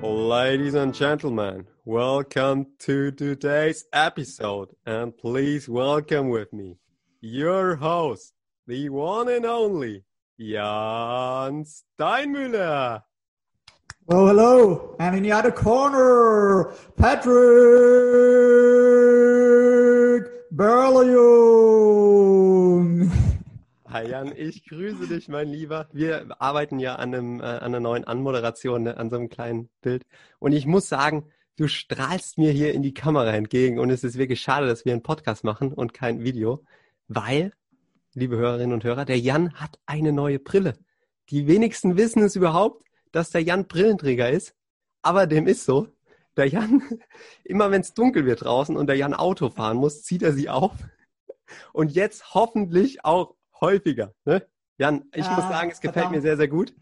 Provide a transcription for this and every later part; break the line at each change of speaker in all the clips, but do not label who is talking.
Ladies and gentlemen, welcome to today's episode, and please welcome with me your host, the one and only Jan Steinmüller.
Oh, hello. And in the other corner, Patrick Berlion.
Hi Jan, ich grüße dich, mein Lieber. Wir arbeiten ja an, einem, äh, an einer neuen Anmoderation, ne, an so einem kleinen Bild. Und ich muss sagen, du strahlst mir hier in die Kamera entgegen. Und es ist wirklich schade, dass wir einen Podcast machen und kein Video, weil, liebe Hörerinnen und Hörer, der Jan hat eine neue Brille. Die wenigsten wissen es überhaupt, dass der Jan Brillenträger ist, aber dem ist so. Der Jan, immer wenn es dunkel wird draußen und der Jan Auto fahren muss, zieht er sie auf. Und jetzt hoffentlich auch häufiger. Ne? Jan, ich ja, muss sagen, es gefällt verdammt. mir sehr, sehr gut.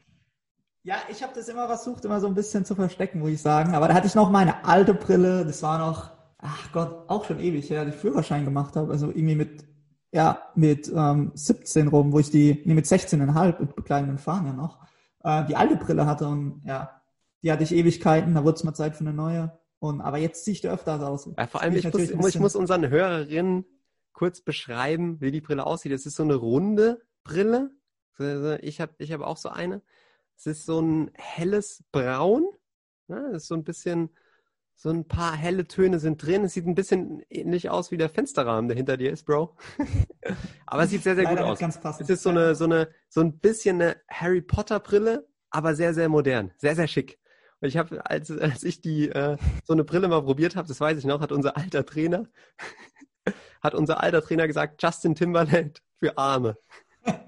Ja, ich habe das immer versucht, immer so ein bisschen zu verstecken, muss ich sagen. Aber da hatte ich noch meine alte Brille. Das war noch, ach Gott, auch schon ewig her, ja, ich Führerschein gemacht habe. Also irgendwie mit, ja, mit ähm, 17 rum, wo ich die, nee, mit 16,5 mit begleitenden Fahren ja noch, äh, die alte Brille hatte. Und ja, die hatte ich Ewigkeiten. Da wurde es mal Zeit für eine neue. Und, aber jetzt ziehe ich da öfters aus.
Ja, vor allem, ich, ich muss, ich muss unseren Hörerinnen kurz beschreiben, wie die Brille aussieht? Es ist so eine runde Brille. Ich habe ich hab auch so eine. Es ist so ein helles Braun. Ja, es ist so ein bisschen, so ein paar helle Töne sind drin. Es sieht ein bisschen ähnlich aus wie der Fensterrahmen, der hinter dir ist, Bro. aber es sieht sehr, sehr gut aus. Ganz es ist so eine, so eine, so ein bisschen eine Harry Potter Brille, aber sehr, sehr modern. Sehr, sehr schick. Und ich habe, als, als ich die, äh, so eine Brille mal probiert habe, das weiß ich noch, hat unser alter Trainer hat unser alter Trainer gesagt, Justin Timberland für Arme.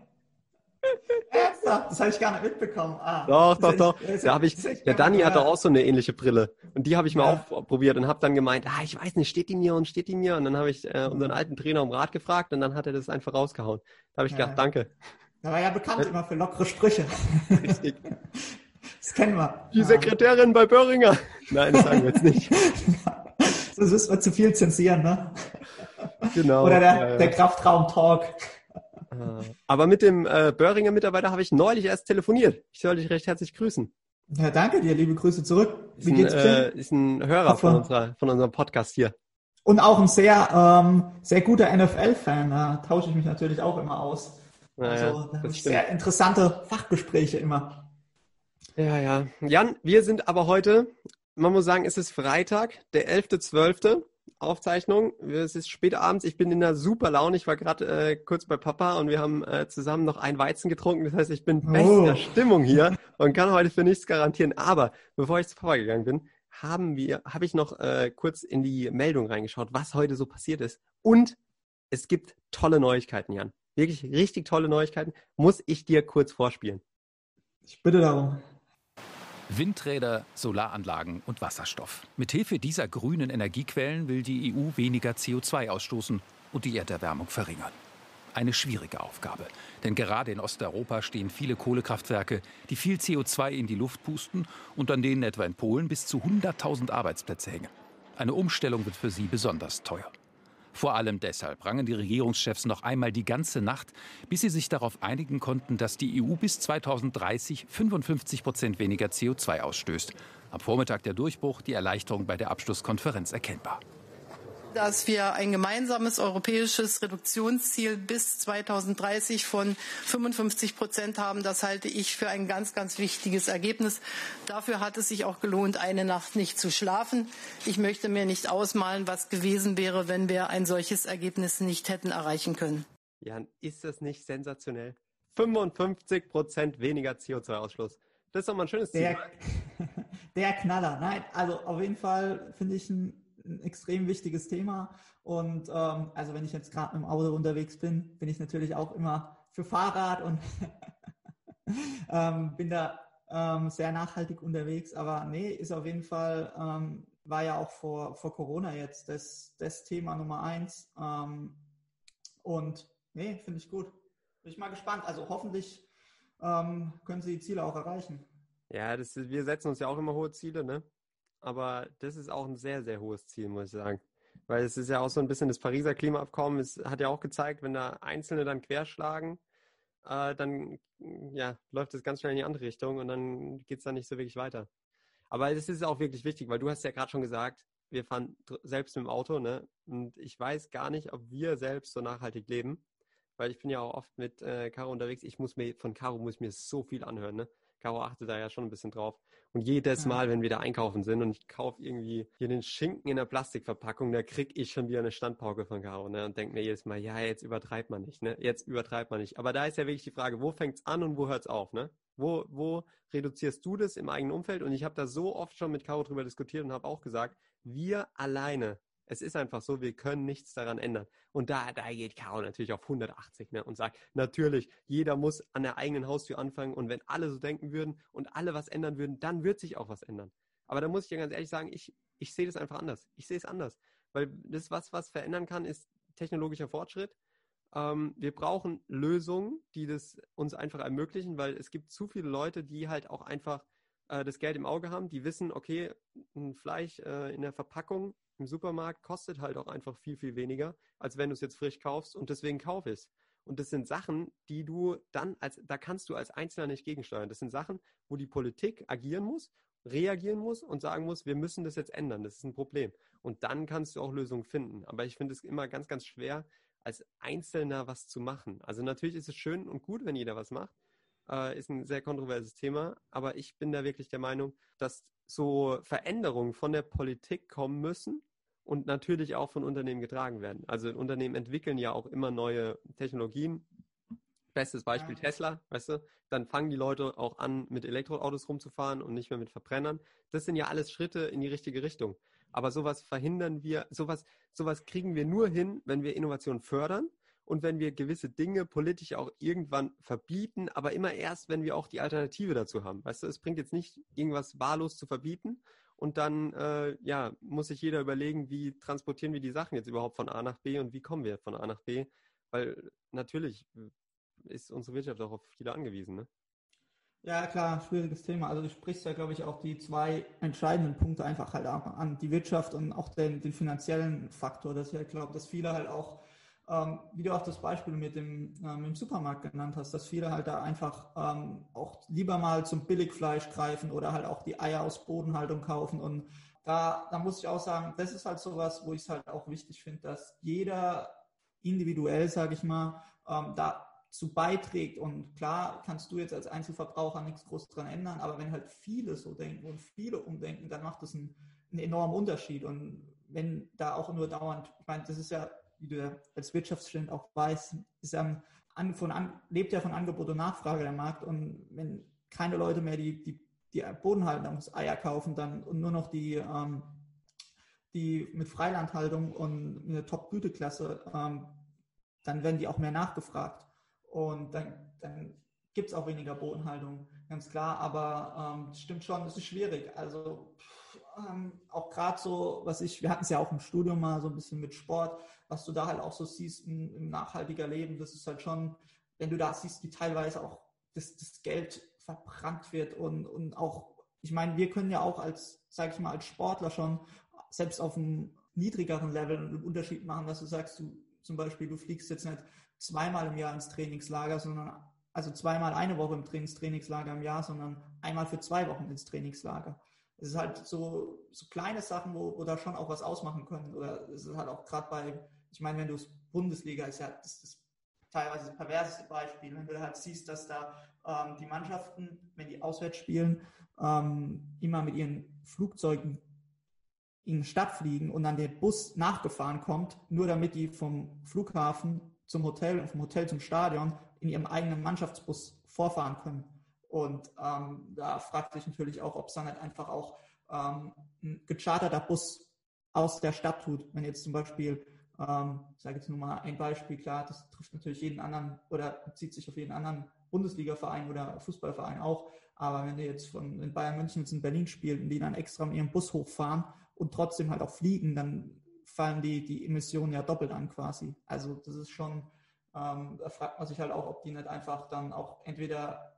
Das habe ich gar nicht mitbekommen. Ah,
doch, doch, doch. Da hab ich, der Danny hatte auch so eine ähnliche Brille. Und die habe ich mal ja. auch probiert und habe dann gemeint, ah, ich weiß nicht, steht die mir und steht die mir? Und dann habe ich äh, unseren alten Trainer um Rat gefragt und dann hat er das einfach rausgehauen. Da habe ich ja. gedacht, danke.
Er war ja bekannt immer für lockere Sprüche. Richtig. Das kennen wir.
Die Sekretärin bei Böhringer. Nein, das sagen wir jetzt nicht.
Das ist wir zu viel zensieren, ne? Genau. Oder der, ja, ja. der Kraftraum-Talk.
Ah. Aber mit dem äh, Böhringer Mitarbeiter habe ich neulich erst telefoniert. Ich soll dich recht herzlich grüßen.
Ja, danke dir, liebe Grüße zurück.
Wie geht's dir? Äh, ist ein Hörer von, unserer, von unserem Podcast hier.
Und auch ein sehr, ähm, sehr guter NFL-Fan. Da tausche ich mich natürlich auch immer aus. Naja, also, das das sehr interessante Fachgespräche immer.
Ja, ja. Jan, wir sind aber heute, man muss sagen, es ist Freitag, der 11.12. Aufzeichnung. Es ist spät abends. Ich bin in einer super Laune. Ich war gerade äh, kurz bei Papa und wir haben äh, zusammen noch ein Weizen getrunken. Das heißt, ich bin oh. bester Stimmung hier und kann heute für nichts garantieren. Aber bevor ich zu Papa gegangen bin, haben wir, habe ich noch äh, kurz in die Meldung reingeschaut, was heute so passiert ist. Und es gibt tolle Neuigkeiten, Jan. Wirklich richtig tolle Neuigkeiten. Muss ich dir kurz vorspielen.
Ich bitte darum.
Windräder, Solaranlagen und Wasserstoff. Mithilfe dieser grünen Energiequellen will die EU weniger CO2 ausstoßen und die Erderwärmung verringern. Eine schwierige Aufgabe, denn gerade in Osteuropa stehen viele Kohlekraftwerke, die viel CO2 in die Luft pusten und an denen etwa in Polen bis zu 100.000 Arbeitsplätze hängen. Eine Umstellung wird für sie besonders teuer. Vor allem deshalb rangen die Regierungschefs noch einmal die ganze Nacht, bis sie sich darauf einigen konnten, dass die EU bis 2030 55 Prozent weniger CO2 ausstößt. Am Vormittag der Durchbruch, die Erleichterung bei der Abschlusskonferenz erkennbar
dass wir ein gemeinsames europäisches Reduktionsziel bis 2030 von 55 Prozent haben. Das halte ich für ein ganz, ganz wichtiges Ergebnis. Dafür hat es sich auch gelohnt, eine Nacht nicht zu schlafen. Ich möchte mir nicht ausmalen, was gewesen wäre, wenn wir ein solches Ergebnis nicht hätten erreichen können.
Jan, ist das nicht sensationell? 55 Prozent weniger CO2-Ausstoß. Das ist doch mal ein schönes Ziel.
Der, der Knaller. Nein, also auf jeden Fall finde ich ein ein extrem wichtiges Thema. Und ähm, also wenn ich jetzt gerade im Auto unterwegs bin, bin ich natürlich auch immer für Fahrrad und ähm, bin da ähm, sehr nachhaltig unterwegs. Aber nee, ist auf jeden Fall, ähm, war ja auch vor, vor Corona jetzt das, das Thema Nummer eins. Ähm, und nee, finde ich gut. Bin ich mal gespannt. Also hoffentlich ähm, können Sie die Ziele auch erreichen.
Ja, das, wir setzen uns ja auch immer hohe Ziele, ne? Aber das ist auch ein sehr, sehr hohes Ziel, muss ich sagen. Weil es ist ja auch so ein bisschen das Pariser Klimaabkommen, es hat ja auch gezeigt, wenn da Einzelne dann querschlagen, äh, dann ja, läuft es ganz schnell in die andere Richtung und dann geht es dann nicht so wirklich weiter. Aber es ist auch wirklich wichtig, weil du hast ja gerade schon gesagt, wir fahren selbst mit dem Auto, ne? Und ich weiß gar nicht, ob wir selbst so nachhaltig leben, weil ich bin ja auch oft mit äh, Caro unterwegs. Ich muss mir, von Caro muss ich mir so viel anhören, ne? Caro achtet da ja schon ein bisschen drauf. Und jedes Mal, wenn wir da einkaufen sind und ich kaufe irgendwie hier den Schinken in der Plastikverpackung, da krieg ich schon wieder eine Standpauke von Caro, ne? Und denke mir jedes Mal, ja, jetzt übertreibt man nicht, ne? Jetzt übertreibt man nicht. Aber da ist ja wirklich die Frage, wo fängt's an und wo hört's auf, ne? Wo, wo reduzierst du das im eigenen Umfeld? Und ich habe da so oft schon mit Caro drüber diskutiert und habe auch gesagt, wir alleine es ist einfach so, wir können nichts daran ändern. Und da, da geht Caro natürlich auf 180 ne, und sagt, natürlich, jeder muss an der eigenen Haustür anfangen und wenn alle so denken würden und alle was ändern würden, dann wird sich auch was ändern. Aber da muss ich ja ganz ehrlich sagen, ich, ich sehe das einfach anders. Ich sehe es anders. Weil das, was, was verändern kann, ist technologischer Fortschritt. Ähm, wir brauchen Lösungen, die das uns einfach ermöglichen, weil es gibt zu viele Leute, die halt auch einfach äh, das Geld im Auge haben, die wissen, okay, ein Fleisch äh, in der Verpackung im Supermarkt kostet halt auch einfach viel, viel weniger, als wenn du es jetzt frisch kaufst und deswegen kauf es. Und das sind Sachen, die du dann als, da kannst du als Einzelner nicht gegensteuern. Das sind Sachen, wo die Politik agieren muss, reagieren muss und sagen muss, wir müssen das jetzt ändern. Das ist ein Problem. Und dann kannst du auch Lösungen finden. Aber ich finde es immer ganz, ganz schwer, als Einzelner was zu machen. Also natürlich ist es schön und gut, wenn jeder was macht. Äh, ist ein sehr kontroverses Thema. Aber ich bin da wirklich der Meinung, dass so Veränderungen von der Politik kommen müssen, und natürlich auch von Unternehmen getragen werden. Also Unternehmen entwickeln ja auch immer neue Technologien. Bestes Beispiel ja. Tesla, weißt du? Dann fangen die Leute auch an, mit Elektroautos rumzufahren und nicht mehr mit Verbrennern. Das sind ja alles Schritte in die richtige Richtung. Aber sowas verhindern wir, sowas, sowas kriegen wir nur hin, wenn wir Innovation fördern und wenn wir gewisse Dinge politisch auch irgendwann verbieten, aber immer erst, wenn wir auch die Alternative dazu haben. Weißt du, es bringt jetzt nicht, irgendwas wahllos zu verbieten und dann äh, ja, muss sich jeder überlegen, wie transportieren wir die Sachen jetzt überhaupt von A nach B und wie kommen wir von A nach B. Weil natürlich ist unsere Wirtschaft auch auf viele angewiesen. Ne?
Ja, klar, schwieriges Thema. Also du sprichst ja, glaube ich, auch die zwei entscheidenden Punkte einfach halt an. Die Wirtschaft und auch den, den finanziellen Faktor, dass ich halt glaube, dass viele halt auch ähm, wie du auch das Beispiel mit dem, äh, mit dem Supermarkt genannt hast, dass viele halt da einfach ähm, auch lieber mal zum Billigfleisch greifen oder halt auch die Eier aus Bodenhaltung kaufen. Und da, da muss ich auch sagen, das ist halt sowas, wo ich es halt auch wichtig finde, dass jeder individuell, sage ich mal, ähm, dazu beiträgt. Und klar kannst du jetzt als Einzelverbraucher nichts groß dran ändern, aber wenn halt viele so denken und viele umdenken, dann macht das einen, einen enormen Unterschied. Und wenn da auch nur dauernd, ich meine, das ist ja wie du als Wirtschaftsstudent auch weißt, ist ja von, an, lebt ja von Angebot und Nachfrage der Markt. Und wenn keine Leute mehr die, die, die Bodenhaltungseier kaufen dann und nur noch die, ähm, die mit Freilandhaltung und eine Top-Güteklasse, ähm, dann werden die auch mehr nachgefragt. Und dann, dann gibt es auch weniger Bodenhaltung, ganz klar. Aber ähm, stimmt schon, es ist schwierig. Also pff, ähm, auch gerade so, was ich, wir hatten es ja auch im Studium mal so ein bisschen mit Sport, was du da halt auch so siehst im, im nachhaltiger Leben, das ist halt schon, wenn du da siehst, wie teilweise auch das, das Geld verbrannt wird und, und auch, ich meine, wir können ja auch als, sag ich mal, als Sportler schon selbst auf einem niedrigeren Level einen Unterschied machen, dass du sagst, du zum Beispiel, du fliegst jetzt nicht zweimal im Jahr ins Trainingslager, sondern also zweimal eine Woche im Trainings Trainingslager im Jahr, sondern einmal für zwei Wochen ins Trainingslager es ist halt so, so kleine Sachen, wo, wo da schon auch was ausmachen können. Oder es ist halt auch gerade bei, ich meine, wenn du es Bundesliga ist ja das, das teilweise das perverseste Beispiel, wenn du halt siehst, dass da ähm, die Mannschaften, wenn die auswärts spielen, ähm, immer mit ihren Flugzeugen in die Stadt fliegen und dann der Bus nachgefahren kommt, nur damit die vom Flughafen zum Hotel und vom Hotel zum Stadion in ihrem eigenen Mannschaftsbus vorfahren können. Und ähm, da fragt sich natürlich auch, ob es dann halt einfach auch ähm, ein gecharterter Bus aus der Stadt tut. Wenn jetzt zum Beispiel, ähm, ich sage jetzt nur mal ein Beispiel, klar, das trifft natürlich jeden anderen oder bezieht sich auf jeden anderen Bundesliga-Verein oder Fußballverein auch. Aber wenn ihr jetzt von in Bayern München jetzt in Berlin spielt und die dann extra mit ihrem Bus hochfahren und trotzdem halt auch fliegen, dann fallen die, die Emissionen ja doppelt an quasi. Also das ist schon, ähm, da fragt man sich halt auch, ob die nicht einfach dann auch entweder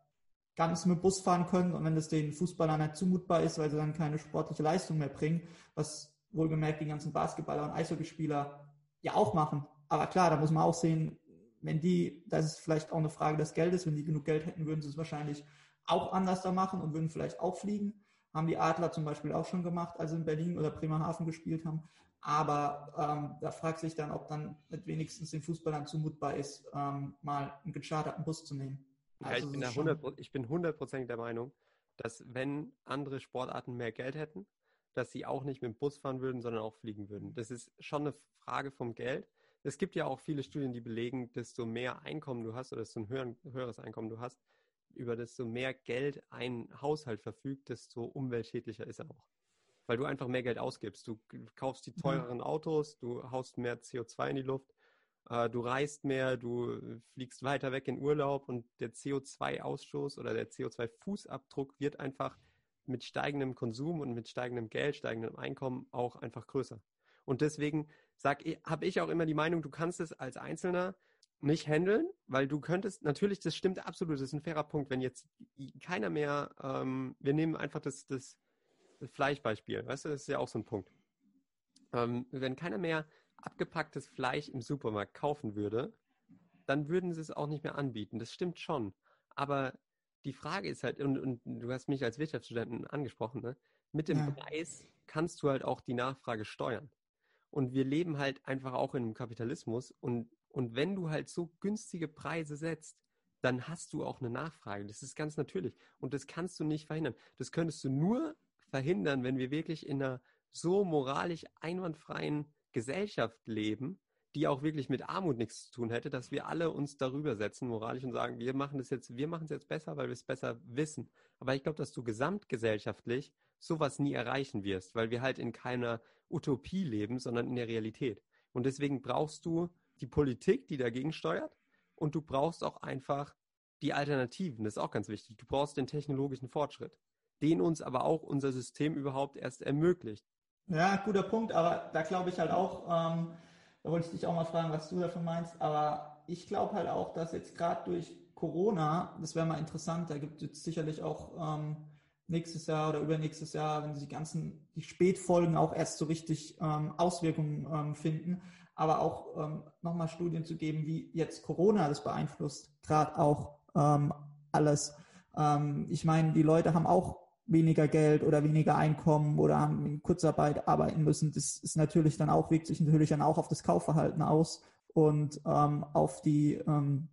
ganz mit Bus fahren können und wenn das den Fußballern nicht zumutbar ist, weil sie dann keine sportliche Leistung mehr bringen, was wohlgemerkt die ganzen Basketballer und Eishockeyspieler ja auch machen. Aber klar, da muss man auch sehen, wenn die, das ist vielleicht auch eine Frage des Geldes, wenn die genug Geld hätten, würden sie es wahrscheinlich auch anders da machen und würden vielleicht auch fliegen. Haben die Adler zum Beispiel auch schon gemacht, als sie in Berlin oder Bremerhaven gespielt haben. Aber ähm, da fragt sich dann, ob dann nicht wenigstens den Fußballern zumutbar ist, ähm, mal einen gecharterten Bus zu nehmen.
Also ja, ich, bin 100, ich bin hundertprozentig der Meinung, dass wenn andere Sportarten mehr Geld hätten, dass sie auch nicht mit dem Bus fahren würden, sondern auch fliegen würden. Das ist schon eine Frage vom Geld. Es gibt ja auch viele Studien, die belegen, desto mehr Einkommen du hast oder desto ein höher, höheres Einkommen du hast, über desto mehr Geld ein Haushalt verfügt, desto umweltschädlicher ist er auch. Weil du einfach mehr Geld ausgibst. Du kaufst die mhm. teureren Autos, du haust mehr CO2 in die Luft, du reist mehr, du fliegst weiter weg in Urlaub und der CO2-Ausstoß oder der CO2-Fußabdruck wird einfach mit steigendem Konsum und mit steigendem Geld, steigendem Einkommen auch einfach größer. Und deswegen habe ich auch immer die Meinung, du kannst es als Einzelner nicht handeln, weil du könntest, natürlich, das stimmt absolut, das ist ein fairer Punkt, wenn jetzt keiner mehr, ähm, wir nehmen einfach das, das, das Fleischbeispiel, weißt du, das ist ja auch so ein Punkt. Ähm, wenn keiner mehr abgepacktes Fleisch im Supermarkt kaufen würde, dann würden sie es auch nicht mehr anbieten. Das stimmt schon. Aber die Frage ist halt, und, und du hast mich als Wirtschaftsstudenten angesprochen, ne? mit dem ja. Preis kannst du halt auch die Nachfrage steuern. Und wir leben halt einfach auch in einem Kapitalismus. Und, und wenn du halt so günstige Preise setzt, dann hast du auch eine Nachfrage. Das ist ganz natürlich. Und das kannst du nicht verhindern. Das könntest du nur verhindern, wenn wir wirklich in einer so moralisch einwandfreien Gesellschaft leben, die auch wirklich mit Armut nichts zu tun hätte, dass wir alle uns darüber setzen, moralisch und sagen, wir machen das jetzt, wir machen es jetzt besser, weil wir es besser wissen. Aber ich glaube, dass du gesamtgesellschaftlich sowas nie erreichen wirst, weil wir halt in keiner Utopie leben, sondern in der Realität. Und deswegen brauchst du die Politik, die dagegen steuert, und du brauchst auch einfach die Alternativen. Das ist auch ganz wichtig. Du brauchst den technologischen Fortschritt, den uns aber auch unser System überhaupt erst ermöglicht.
Ja, guter Punkt, aber da glaube ich halt auch, ähm, da wollte ich dich auch mal fragen, was du davon meinst, aber ich glaube halt auch, dass jetzt gerade durch Corona, das wäre mal interessant, da gibt es sicherlich auch ähm, nächstes Jahr oder übernächstes Jahr, wenn die ganzen, die Spätfolgen auch erst so richtig ähm, Auswirkungen ähm, finden, aber auch ähm, nochmal Studien zu geben, wie jetzt Corona das beeinflusst, gerade auch ähm, alles. Ähm, ich meine, die Leute haben auch weniger Geld oder weniger Einkommen oder haben in Kurzarbeit arbeiten müssen. Das ist natürlich dann auch, wirkt sich natürlich dann auch auf das Kaufverhalten aus und ähm, auf die ähm,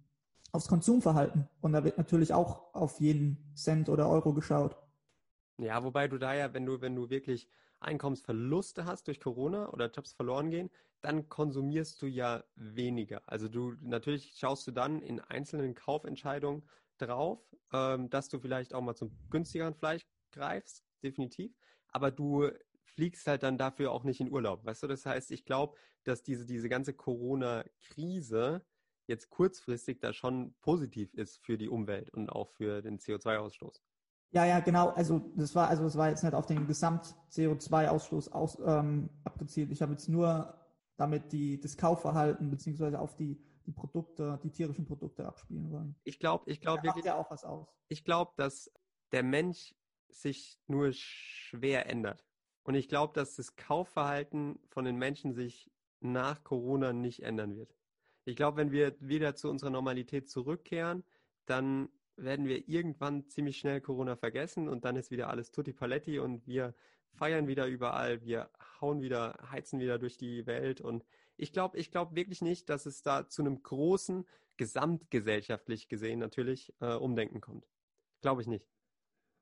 aufs Konsumverhalten. Und da wird natürlich auch auf jeden Cent oder Euro geschaut.
Ja, wobei du da ja, wenn du, wenn du wirklich Einkommensverluste hast durch Corona oder Jobs verloren gehen, dann konsumierst du ja weniger. Also du natürlich schaust du dann in einzelnen Kaufentscheidungen drauf, ähm, dass du vielleicht auch mal zum günstigeren Fleisch greifst, definitiv. Aber du fliegst halt dann dafür auch nicht in Urlaub. Weißt du, das heißt, ich glaube, dass diese, diese ganze Corona-Krise jetzt kurzfristig da schon positiv ist für die Umwelt und auch für den CO2-Ausstoß.
Ja, ja, genau. Also das war, also das war jetzt nicht auf den Gesamt-CO2-Ausstoß aus, ähm, abgezielt. Ich habe jetzt nur damit die, das Kaufverhalten beziehungsweise auf die, die Produkte, die tierischen Produkte abspielen wollen.
Ich glaube, ich glaube
wirklich. ja auch was aus.
Ich glaube, dass der Mensch sich nur schwer ändert. Und ich glaube, dass das Kaufverhalten von den Menschen sich nach Corona nicht ändern wird. Ich glaube, wenn wir wieder zu unserer Normalität zurückkehren, dann werden wir irgendwann ziemlich schnell Corona vergessen und dann ist wieder alles tutti paletti und wir feiern wieder überall, wir hauen wieder, heizen wieder durch die Welt und ich glaube, ich glaube wirklich nicht, dass es da zu einem großen, gesamtgesellschaftlich gesehen natürlich, äh, Umdenken kommt. Glaube ich nicht.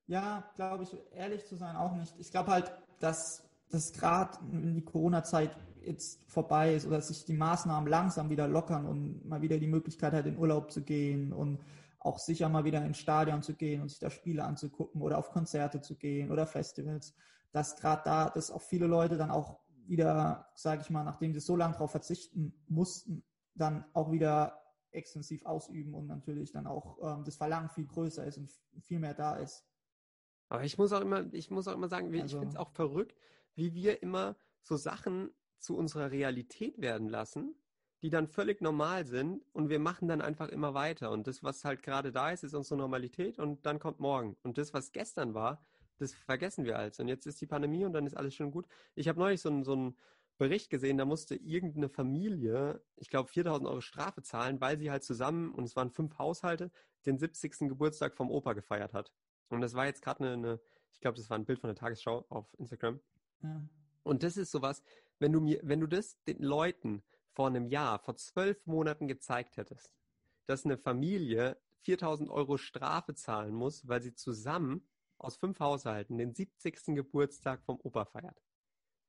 Ja, glaube ich, ehrlich zu sein, auch nicht. Ich glaube halt, dass das gerade die Corona-Zeit jetzt vorbei ist oder sich die Maßnahmen langsam wieder lockern und mal wieder die Möglichkeit hat, in Urlaub zu gehen und auch sicher mal wieder ins Stadion zu gehen und sich da Spiele anzugucken oder auf Konzerte zu gehen oder Festivals, dass gerade da, dass auch viele Leute dann auch wieder, sage ich mal, nachdem sie so lange darauf verzichten mussten, dann auch wieder extensiv ausüben und natürlich dann auch ähm, das Verlangen viel größer ist und viel mehr da ist.
Aber ich muss auch immer, ich muss auch immer sagen, also, ich finde es auch verrückt, wie wir immer so Sachen zu unserer Realität werden lassen, die dann völlig normal sind und wir machen dann einfach immer weiter. Und das, was halt gerade da ist, ist unsere Normalität und dann kommt morgen. Und das, was gestern war, das vergessen wir als. Und jetzt ist die Pandemie und dann ist alles schon gut. Ich habe neulich so einen, so einen Bericht gesehen, da musste irgendeine Familie, ich glaube, 4000 Euro Strafe zahlen, weil sie halt zusammen, und es waren fünf Haushalte, den 70. Geburtstag vom Opa gefeiert hat. Und das war jetzt gerade eine, eine, Ich glaube, das war ein Bild von der Tagesschau auf Instagram.
Ja.
Und das ist sowas, wenn du mir, wenn du das den Leuten vor einem Jahr, vor zwölf Monaten gezeigt hättest, dass eine Familie 4000 Euro Strafe zahlen muss, weil sie zusammen aus fünf Haushalten den 70. Geburtstag vom Opa feiert.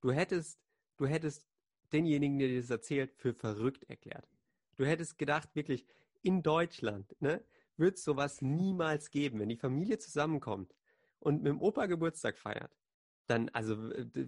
Du hättest, du hättest denjenigen, der dir das erzählt, für verrückt erklärt. Du hättest gedacht, wirklich, in Deutschland, ne, wird sowas niemals geben. Wenn die Familie zusammenkommt und mit dem Opa Geburtstag feiert, dann, also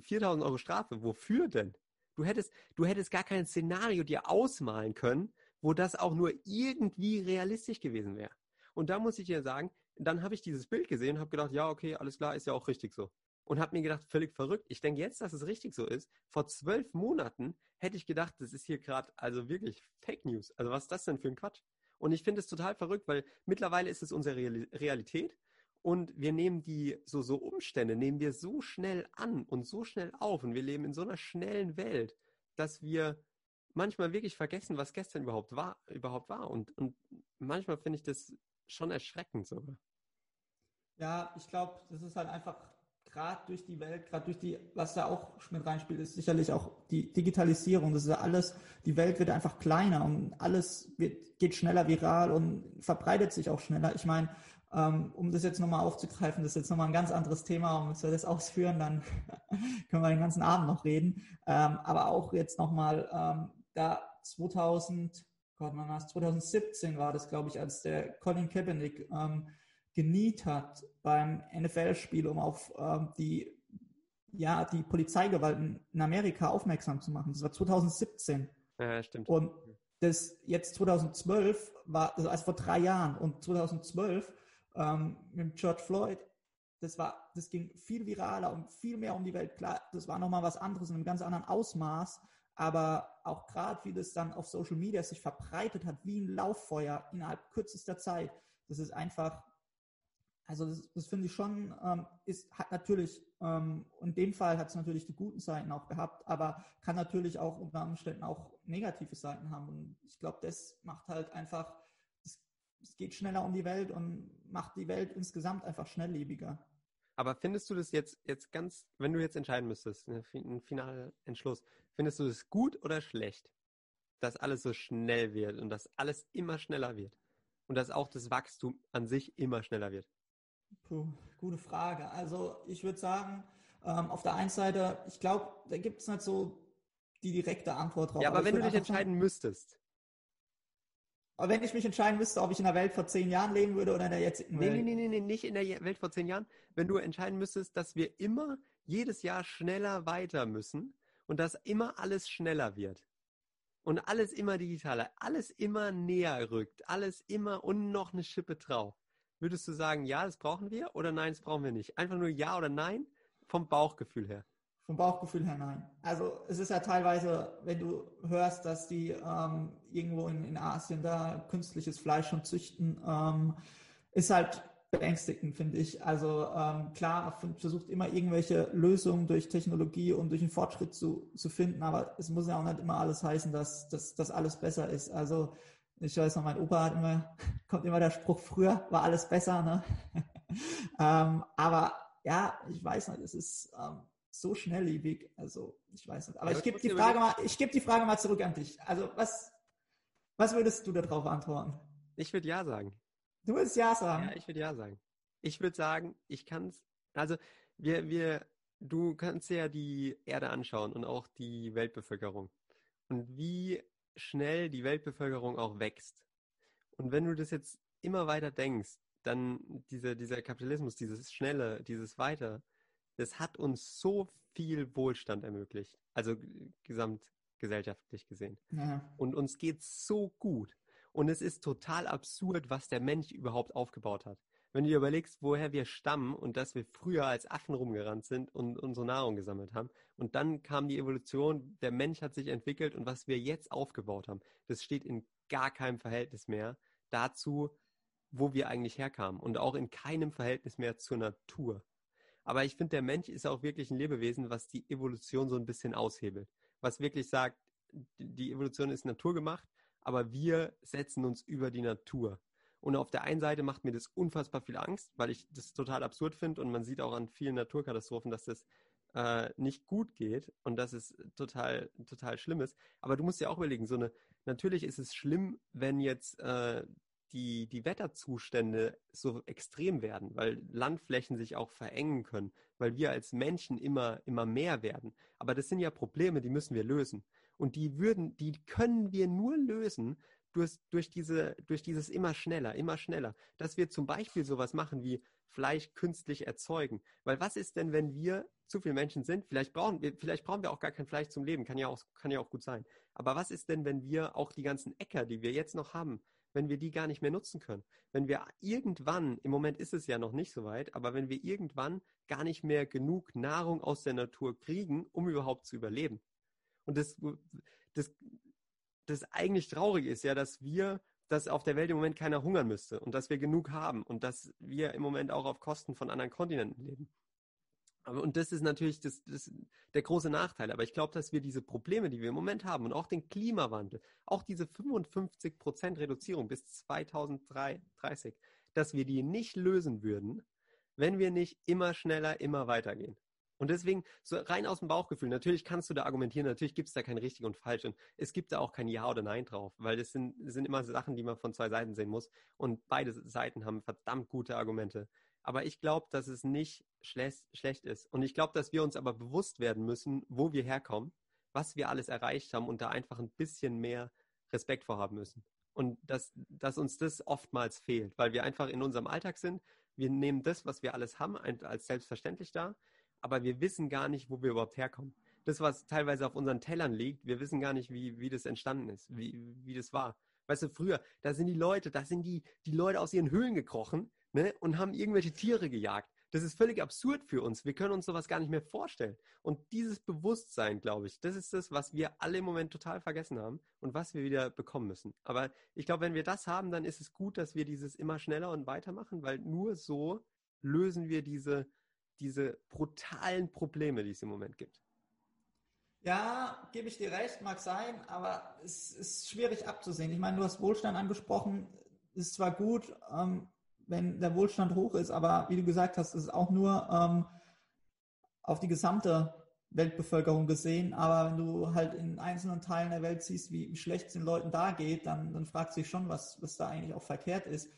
4000 Euro Strafe, wofür denn? Du hättest, du hättest gar kein Szenario dir ausmalen können, wo das auch nur irgendwie realistisch gewesen wäre. Und da muss ich dir sagen, dann habe ich dieses Bild gesehen und habe gedacht, ja, okay, alles klar, ist ja auch richtig so. Und habe mir gedacht, völlig verrückt. Ich denke jetzt, dass es richtig so ist. Vor zwölf Monaten hätte ich gedacht, das ist hier gerade also wirklich Fake News. Also was ist das denn für ein Quatsch? Und ich finde es total verrückt, weil mittlerweile ist es unsere Realität. Und wir nehmen die so so Umstände nehmen wir so schnell an und so schnell auf. Und wir leben in so einer schnellen Welt, dass wir manchmal wirklich vergessen, was gestern überhaupt war, überhaupt war. Und und manchmal finde ich das schon erschreckend sogar.
Ja, ich glaube, das ist halt einfach gerade durch die Welt, gerade durch die, was da auch mit reinspielt, ist sicherlich auch die Digitalisierung. Das ist ja alles, die Welt wird einfach kleiner und alles wird, geht schneller viral und verbreitet sich auch schneller. Ich meine, ähm, um das jetzt nochmal aufzugreifen, das ist jetzt nochmal ein ganz anderes Thema, und wenn wir das ausführen, dann können wir den ganzen Abend noch reden. Ähm, aber auch jetzt nochmal, ähm, da 2000, Gott, man war 2017 war das, glaube ich, als der Colin Kaepernick geniet hat beim NFL-Spiel, um auf ähm, die, ja, die Polizeigewalt in Amerika aufmerksam zu machen. Das war 2017.
Ja, stimmt.
Und das jetzt 2012 war, also vor drei Jahren und 2012 ähm, mit George Floyd, das war, das ging viel viraler und viel mehr um die Welt. Klar, das war nochmal was anderes in einem ganz anderen Ausmaß, aber auch gerade wie das dann auf Social Media sich verbreitet hat, wie ein Lauffeuer innerhalb kürzester Zeit, das ist einfach also das, das finde ich schon, ähm, ist, hat natürlich, ähm, in dem Fall hat es natürlich die guten Seiten auch gehabt, aber kann natürlich auch unter Umständen auch negative Seiten haben. Und ich glaube, das macht halt einfach, es, es geht schneller um die Welt und macht die Welt insgesamt einfach schnelllebiger.
Aber findest du das jetzt, jetzt ganz, wenn du jetzt entscheiden müsstest, ne, ein finaler Entschluss, findest du das gut oder schlecht, dass alles so schnell wird und dass alles immer schneller wird? Und dass auch das Wachstum an sich immer schneller wird?
Puh, gute Frage. Also ich würde sagen, ähm, auf der einen Seite, ich glaube, da gibt es nicht so die direkte Antwort drauf.
Ja, aber, aber wenn du dich entscheiden sagen, müsstest.
Aber wenn ich mich entscheiden müsste, ob ich in der Welt vor zehn Jahren leben würde oder in der jetzigen
nee, Welt. Nee, nee, nee, nicht in der Welt vor zehn Jahren. Wenn du entscheiden müsstest, dass wir immer jedes Jahr schneller weiter müssen und dass immer alles schneller wird. Und alles immer digitaler, alles immer näher rückt, alles immer und noch eine Schippe drauf. Würdest du sagen, ja, das brauchen wir oder nein, das brauchen wir nicht? Einfach nur ja oder nein vom Bauchgefühl her?
Vom Bauchgefühl her nein. Also es ist ja teilweise, wenn du hörst, dass die ähm, irgendwo in, in Asien da künstliches Fleisch schon züchten, ähm, ist halt beängstigend, finde ich. Also ähm, klar, versucht immer irgendwelche Lösungen durch Technologie und durch den Fortschritt zu, zu finden, aber es muss ja auch nicht immer alles heißen, dass, dass, dass alles besser ist. Also ich weiß noch, mein Opa hat immer, kommt immer der Spruch, früher war alles besser, ne? ähm, aber ja, ich weiß nicht, es ist ähm, so schnelllebig, also ich weiß nicht. Aber ja, ich gebe die Frage mal, ich gebe die Frage mal zurück an dich. Also was, was würdest du darauf antworten?
Ich würde ja sagen.
Du würdest ja sagen?
Ja, ich würde ja sagen. Ich würde sagen, ich kann es, also wir, wir, du kannst ja die Erde anschauen und auch die Weltbevölkerung. Und wie schnell die Weltbevölkerung auch wächst. Und wenn du das jetzt immer weiter denkst, dann dieser, dieser Kapitalismus, dieses Schnelle, dieses Weiter, das hat uns so viel Wohlstand ermöglicht. Also gesamtgesellschaftlich gesehen. Ja. Und uns geht's so gut. Und es ist total absurd, was der Mensch überhaupt aufgebaut hat wenn du dir überlegst, woher wir stammen und dass wir früher als Affen rumgerannt sind und unsere Nahrung gesammelt haben und dann kam die Evolution, der Mensch hat sich entwickelt und was wir jetzt aufgebaut haben, das steht in gar keinem Verhältnis mehr dazu, wo wir eigentlich herkamen und auch in keinem Verhältnis mehr zur Natur. Aber ich finde, der Mensch ist auch wirklich ein Lebewesen, was die Evolution so ein bisschen aushebelt. Was wirklich sagt, die Evolution ist naturgemacht, aber wir setzen uns über die Natur. Und auf der einen Seite macht mir das unfassbar viel Angst, weil ich das total absurd finde und man sieht auch an vielen Naturkatastrophen, dass das äh, nicht gut geht und dass es total, total schlimm ist. Aber du musst dir auch überlegen, so eine, natürlich ist es schlimm, wenn jetzt äh, die, die Wetterzustände so extrem werden, weil Landflächen sich auch verengen können, weil wir als Menschen immer, immer mehr werden. Aber das sind ja Probleme, die müssen wir lösen. Und die würden, die können wir nur lösen durch, durch, diese, durch dieses immer schneller, immer schneller. Dass wir zum Beispiel sowas machen wie Fleisch künstlich erzeugen. Weil was ist denn, wenn wir zu viele Menschen sind? Vielleicht brauchen wir, vielleicht brauchen wir auch gar kein Fleisch zum Leben. Kann ja auch, kann ja auch gut sein. Aber was ist denn, wenn wir auch die ganzen Äcker, die wir jetzt noch haben, wenn wir die gar nicht mehr nutzen können. Wenn wir irgendwann, im Moment ist es ja noch nicht so weit, aber wenn wir irgendwann gar nicht mehr genug Nahrung aus der Natur kriegen, um überhaupt zu überleben. Und das, das, das eigentlich traurig ist ja, dass wir, dass auf der Welt im Moment keiner hungern müsste und dass wir genug haben und dass wir im Moment auch auf Kosten von anderen Kontinenten leben. Und das ist natürlich das, das, der große Nachteil. Aber ich glaube, dass wir diese Probleme, die wir im Moment haben und auch den Klimawandel, auch diese 55 Prozent Reduzierung bis 2030, dass wir die nicht lösen würden, wenn wir nicht immer schneller, immer weitergehen. Und deswegen, so rein aus dem Bauchgefühl, natürlich kannst du da argumentieren, natürlich gibt es da kein richtig und falsch und es gibt da auch kein Ja oder Nein drauf, weil das sind, sind immer Sachen, die man von zwei Seiten sehen muss und beide Seiten haben verdammt gute Argumente. Aber ich glaube, dass es nicht schlecht, schlecht ist. Und ich glaube, dass wir uns aber bewusst werden müssen, wo wir herkommen, was wir alles erreicht haben und da einfach ein bisschen mehr Respekt vorhaben müssen. Und dass, dass uns das oftmals fehlt, weil wir einfach in unserem Alltag sind. Wir nehmen das, was wir alles haben, als selbstverständlich da aber wir wissen gar nicht, wo wir überhaupt herkommen. Das, was teilweise auf unseren Tellern liegt, wir wissen gar nicht, wie, wie das entstanden ist, wie, wie das war. Weißt du, früher, da sind die Leute, da sind die, die Leute aus ihren Höhlen gekrochen ne, und haben irgendwelche Tiere gejagt. Das ist völlig absurd für uns. Wir können uns sowas gar nicht mehr vorstellen. Und dieses Bewusstsein, glaube ich, das ist das, was wir alle im Moment total vergessen haben und was wir wieder bekommen müssen. Aber ich glaube, wenn wir das haben, dann ist es gut, dass wir dieses immer schneller und weitermachen, weil nur so lösen wir diese, diese brutalen Probleme, die es im Moment gibt.
Ja, gebe ich dir recht, mag sein, aber es ist schwierig abzusehen. Ich meine, du hast Wohlstand angesprochen, ist zwar gut, ähm, wenn der Wohlstand hoch ist, aber wie du gesagt hast, ist es auch nur ähm, auf die gesamte Weltbevölkerung gesehen. Aber wenn du halt in einzelnen Teilen der Welt siehst, wie, schlecht es den Leuten da geht, dann, dann fragt sich schon, was, was da eigentlich auch verkehrt ist.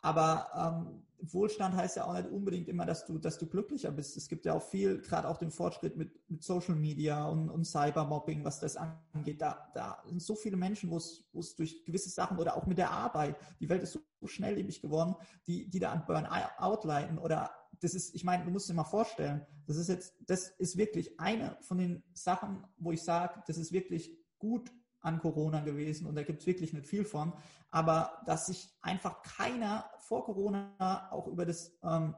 Aber ähm, Wohlstand heißt ja auch nicht unbedingt immer, dass du, dass du glücklicher bist. Es gibt ja auch viel, gerade auch den Fortschritt mit, mit Social Media und, und Cybermobbing, was das angeht. Da, da sind so viele Menschen, wo es, durch gewisse Sachen oder auch mit der Arbeit, die Welt ist so schnelllebig geworden, die, die da an Burnout leiten oder das ist, ich meine, du musst dir mal vorstellen, das ist jetzt, das ist wirklich eine von den Sachen, wo ich sage, das ist wirklich gut an Corona gewesen und da gibt es wirklich nicht viel von. Aber dass sich einfach keiner vor Corona auch über das ähm,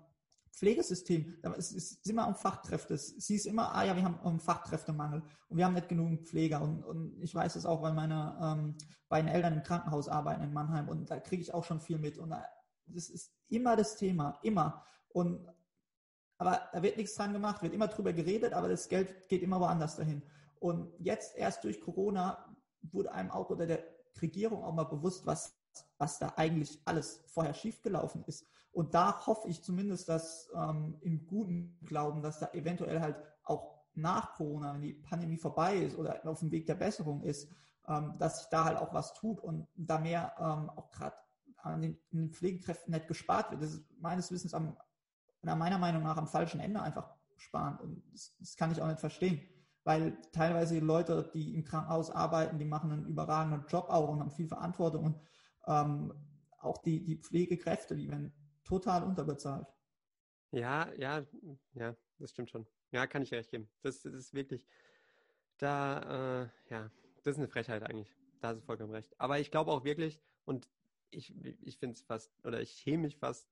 Pflegesystem, es ist immer um Fachkräfte. Es hieß immer, ah ja, wir haben um Fachkräftemangel und wir haben nicht genug Pfleger. Und, und ich weiß es auch, weil meine ähm, beiden Eltern im Krankenhaus arbeiten in Mannheim und da kriege ich auch schon viel mit. Und da, das ist immer das Thema, immer. Und aber da wird nichts dran gemacht, wird immer drüber geredet, aber das Geld geht immer woanders dahin. Und jetzt erst durch Corona wurde einem auch unter der Regierung auch mal bewusst, was, was da eigentlich alles vorher schiefgelaufen ist. Und da hoffe ich zumindest, dass ähm, im guten Glauben, dass da eventuell halt auch nach Corona, wenn die Pandemie vorbei ist oder auf dem Weg der Besserung ist, ähm, dass sich da halt auch was tut und da mehr ähm, auch gerade an den, den, Pflegekräften nicht gespart wird. Das ist meines Wissens am, meiner Meinung nach am falschen Ende einfach sparen. Und das, das kann ich auch nicht verstehen weil teilweise die Leute, die im Krankenhaus arbeiten, die machen einen überragenden Job auch und haben viel Verantwortung und ähm, auch die, die Pflegekräfte, die werden total unterbezahlt.
Ja, ja, ja, das stimmt schon. Ja, kann ich recht geben. Das, das ist wirklich, da, äh, ja, das ist eine Frechheit eigentlich. Da hast du vollkommen recht. Aber ich glaube auch wirklich, und ich, ich finde es fast, oder ich schäme mich fast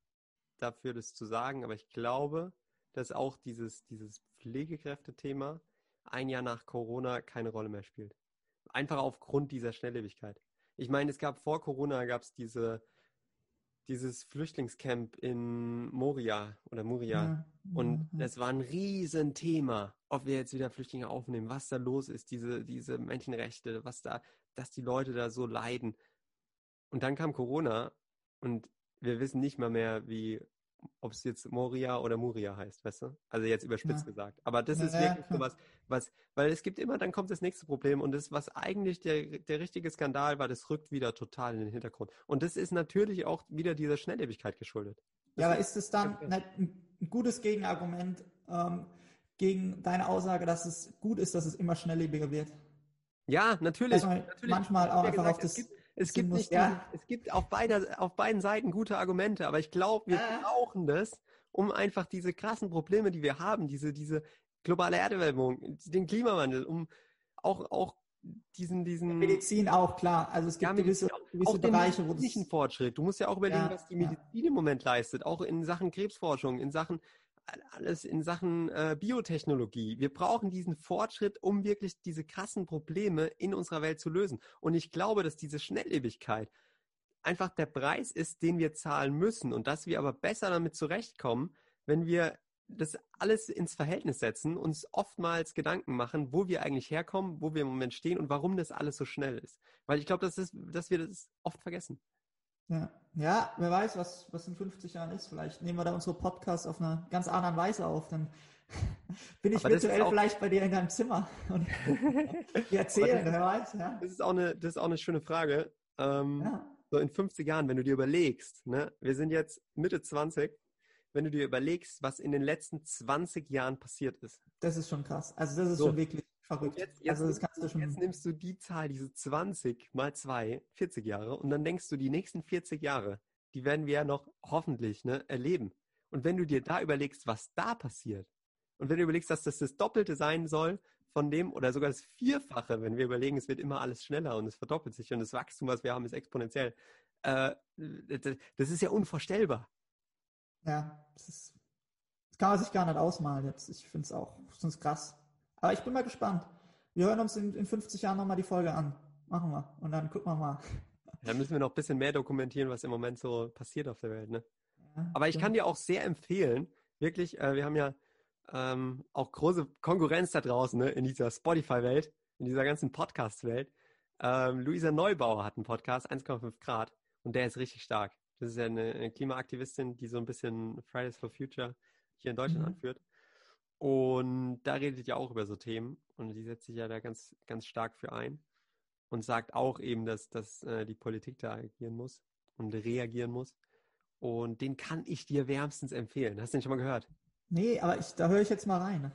dafür, das zu sagen, aber ich glaube, dass auch dieses, dieses Pflegekräfte-Thema ein Jahr nach Corona keine Rolle mehr spielt. Einfach aufgrund dieser Schnelllebigkeit. Ich meine, es gab vor Corona gab es diese, dieses Flüchtlingscamp in Moria oder Moria. Ja, und ja. es war ein Riesenthema, ob wir jetzt wieder Flüchtlinge aufnehmen, was da los ist, diese, diese Menschenrechte, was da, dass die Leute da so leiden. Und dann kam Corona und wir wissen nicht mal mehr, wie, ob es jetzt Moria oder Muria heißt, weißt du? Also jetzt überspitzt ja. gesagt. Aber das ja, ist wirklich ja, sowas, was, weil es gibt immer, dann kommt das nächste Problem und das, was eigentlich der, der richtige Skandal war, das rückt wieder total in den Hintergrund. Und das ist natürlich auch wieder dieser Schnelllebigkeit geschuldet.
Das ja, aber ist es dann ein gutes Gegenargument ähm, gegen deine Aussage, dass es gut ist, dass es immer schnelllebiger wird?
Ja, natürlich. Also
natürlich. Manchmal auch einfach gesagt, auf das.
Es gibt, es gibt, nicht, ja. es gibt auf, beider, auf beiden Seiten gute Argumente, aber ich glaube, wir äh. brauchen das, um einfach diese krassen Probleme, die wir haben, diese, diese globale Erderwärmung, den Klimawandel, um auch, auch diesen, diesen.
Medizin auch, klar. Also es gibt ja, gewisse, gewisse
auch Bereiche, wo das. Fortschritt. Du musst ja auch überlegen, ja, was die Medizin ja. im Moment leistet, auch in Sachen Krebsforschung, in Sachen alles in Sachen äh, Biotechnologie. Wir brauchen diesen Fortschritt, um wirklich diese krassen Probleme in unserer Welt zu lösen. Und ich glaube, dass diese Schnelllebigkeit einfach der Preis ist, den wir zahlen müssen und dass wir aber besser damit zurechtkommen, wenn wir das alles ins Verhältnis setzen, uns oftmals Gedanken machen, wo wir eigentlich herkommen, wo wir im Moment stehen und warum das alles so schnell ist. Weil ich glaube, das dass wir das oft vergessen.
Ja. ja, wer weiß, was, was in 50 Jahren ist. Vielleicht nehmen wir da unsere Podcasts auf eine ganz andere Weise auf. Dann bin ich Aber virtuell vielleicht bei dir in deinem Zimmer und wir erzählen,
wer weiß. Ja. Das, ist auch eine, das ist auch eine schöne Frage. Ähm, ja. So in 50 Jahren, wenn du dir überlegst, ne, wir sind jetzt Mitte 20, wenn du dir überlegst, was in den letzten 20 Jahren passiert ist.
Das ist schon krass. Also das ist so. schon wirklich verrückt.
Jetzt, jetzt, also du jetzt nimmst du die Zahl, diese 20 mal 2, 40 Jahre, und dann denkst du, die nächsten 40 Jahre, die werden wir ja noch hoffentlich ne, erleben. Und wenn du dir da überlegst, was da passiert, und wenn du überlegst, dass das das Doppelte sein soll von dem oder sogar das Vierfache, wenn wir überlegen, es wird immer alles schneller und es verdoppelt sich und das Wachstum, was wir haben, ist exponentiell. Äh, das ist ja unvorstellbar.
Ja, das, ist, das kann man sich gar nicht ausmalen jetzt. Ich finde es auch sonst krass. Aber ich bin mal gespannt. Wir hören uns in, in 50 Jahren nochmal die Folge an. Machen wir. Und dann gucken wir mal.
Da müssen wir noch ein bisschen mehr dokumentieren, was im Moment so passiert auf der Welt. Ne? Ja, Aber ich kann dir auch sehr empfehlen, wirklich, äh, wir haben ja ähm, auch große Konkurrenz da draußen ne, in dieser Spotify-Welt, in dieser ganzen Podcast-Welt. Ähm, Luisa Neubauer hat einen Podcast, 1,5 Grad, und der ist richtig stark. Das ist ja eine, eine Klimaaktivistin, die so ein bisschen Fridays for Future hier in Deutschland mhm. anführt. Und da redet ihr auch über so Themen und die setzt sich ja da ganz, ganz stark für ein und sagt auch eben, dass, dass äh, die Politik da agieren muss und reagieren muss. Und den kann ich dir wärmstens empfehlen. Hast du den schon mal gehört?
Nee, aber ich, da höre ich jetzt mal rein.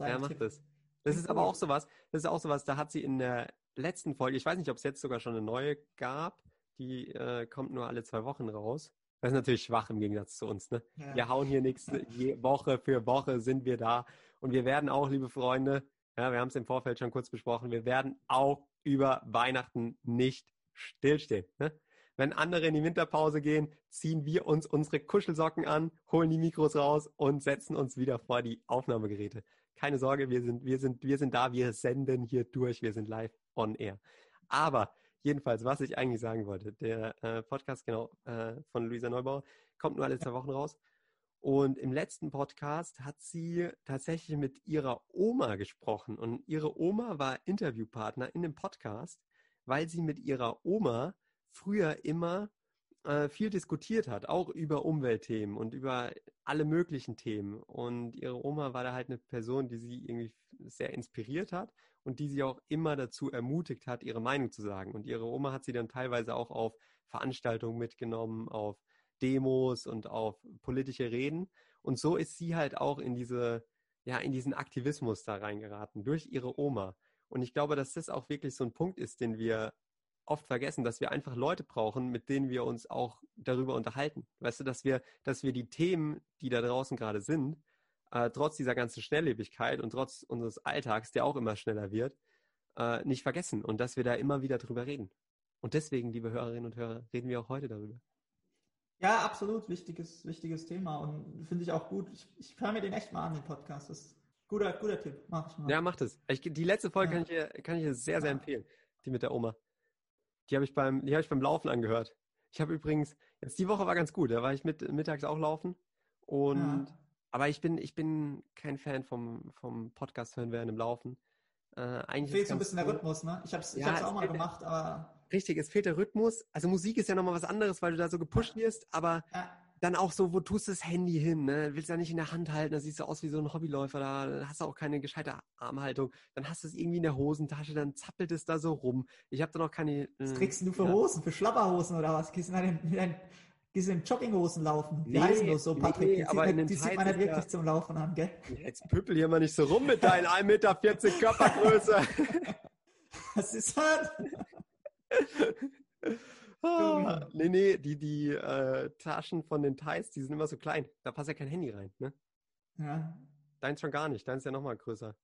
Ja, mach das. Das ist aber auch sowas, das ist auch sowas, da hat sie in der letzten Folge, ich weiß nicht, ob es jetzt sogar schon eine neue gab, die äh, kommt nur alle zwei Wochen raus. Das ist natürlich schwach im Gegensatz zu uns. Ne? Ja. Wir hauen hier nichts. Woche für Woche sind wir da. Und wir werden auch, liebe Freunde, ja, wir haben es im Vorfeld schon kurz besprochen, wir werden auch über Weihnachten nicht stillstehen. Ne? Wenn andere in die Winterpause gehen, ziehen wir uns unsere Kuschelsocken an, holen die Mikros raus und setzen uns wieder vor die Aufnahmegeräte. Keine Sorge, wir sind, wir sind, wir sind da, wir senden hier durch, wir sind live on air. Aber Jedenfalls, was ich eigentlich sagen wollte, der äh, Podcast genau äh, von Luisa Neubauer kommt nur alle zwei Wochen raus. Und im letzten Podcast hat sie tatsächlich mit ihrer Oma gesprochen. Und ihre Oma war Interviewpartner in dem Podcast, weil sie mit ihrer Oma früher immer äh, viel diskutiert hat, auch über Umweltthemen und über alle möglichen Themen. Und ihre Oma war da halt eine Person, die sie irgendwie sehr inspiriert hat und die sie auch immer dazu ermutigt hat, ihre Meinung zu sagen. Und ihre Oma hat sie dann teilweise auch auf Veranstaltungen mitgenommen, auf Demos und auf politische Reden. Und so ist sie halt auch in diese, ja, in diesen Aktivismus da reingeraten durch ihre Oma. Und ich glaube, dass das auch wirklich so ein Punkt ist, den wir oft vergessen, dass wir einfach Leute brauchen, mit denen wir uns auch darüber unterhalten. Weißt du, dass wir, dass wir die Themen, die da draußen gerade sind, äh, trotz dieser ganzen Schnelllebigkeit und trotz unseres Alltags, der auch immer schneller wird, äh, nicht vergessen und dass wir da immer wieder drüber reden. Und deswegen, liebe Hörerinnen und Hörer, reden wir auch heute darüber.
Ja, absolut wichtiges, wichtiges Thema und finde ich auch gut. Ich, ich höre mir den echt mal an, den Podcast. Das ist guter, guter Tipp.
Mach ich mal. Ja, mach das. Ich, die letzte Folge ja. kann, ich dir, kann ich dir sehr, sehr empfehlen. Die mit der Oma. Die habe ich beim, die habe ich beim Laufen angehört. Ich habe übrigens, jetzt die Woche war ganz gut, da war ich mit, mittags auch laufen. Und ja. aber ich bin, ich bin kein Fan vom, vom Podcast hören während dem Laufen.
Äh, eigentlich Fehlt so ein bisschen cool. der Rhythmus, ne? Ich habe es ja, hab's auch mal gemacht, aber
Richtig, es fehlt der Rhythmus. Also Musik ist ja nochmal was anderes, weil du da so gepusht wirst, aber
Ja.
Dann auch so, wo tust du das Handy hin? Ne? Willst du ja nicht in der Hand halten, da siehst du aus wie so ein Hobbyläufer, da hast du auch keine gescheite Armhaltung. Dann hast du es irgendwie in der Hosentasche, dann zappelt es da so rum. Ich habe da noch keine.
Was
äh,
trägst denn du für
ja.
Hosen? Für Schlapperhosen oder was? Gehst du in du in Jogginghosen laufen? Wie
Nee,
heißen das so, Patrick?
nee,
die
aber
sieht,
in
die sieht man nicht
ja-
wirklich zum Laufen an, gell?
Jetzt püppel hier mal nicht so rum mit deinen 1,40 Meter Körpergröße.
Was ist das?
Ah, nee, nee, die, die äh, Taschen von den Thais, die sind immer so klein. Da passt ja kein Handy rein. Ne?
Ja,
Deins schon gar nicht, deins ist ja nochmal größer.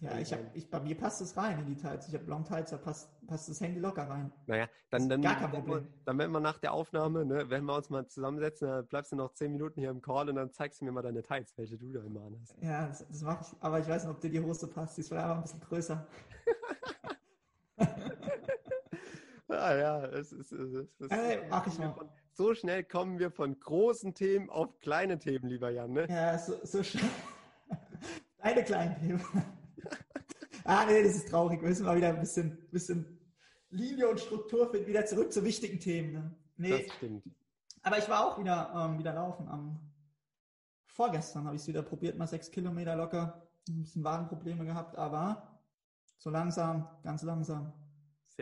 ja ich hab, ich, bei mir passt es rein in die Tights. Ich habe Long Tights, da passt, passt das Handy locker rein.
Naja, dann, dann,
gar kein
wenn
Problem.
dann werden wir nach der Aufnahme, ne, werden wir uns mal zusammensetzen, dann bleibst du noch zehn Minuten hier im Call und dann zeigst du mir mal deine Tights, welche du da immer anhast.
Ja, das, das mache ich. Aber ich weiß nicht, ob dir die Hose passt. Die ist vielleicht aber ein bisschen größer.
Ah ja, es ist, es ist,
Äh, mal.
von, so schnell kommen wir von großen Themen auf kleine Themen, lieber Jan. Ne?
Ja, so, so schnell. Deine kleinen Themen. ah, nee, das ist traurig. Wir müssen mal wieder ein bisschen, bisschen Linie und Struktur finden, wieder zurück zu wichtigen Themen. Ne? Nee,
Das stimmt.
aber ich war auch wieder, ähm, wieder laufen. Am vorgestern habe ich es wieder probiert, mal sechs Kilometer locker. Ein bisschen Wadenprobleme gehabt, aber so langsam, ganz langsam.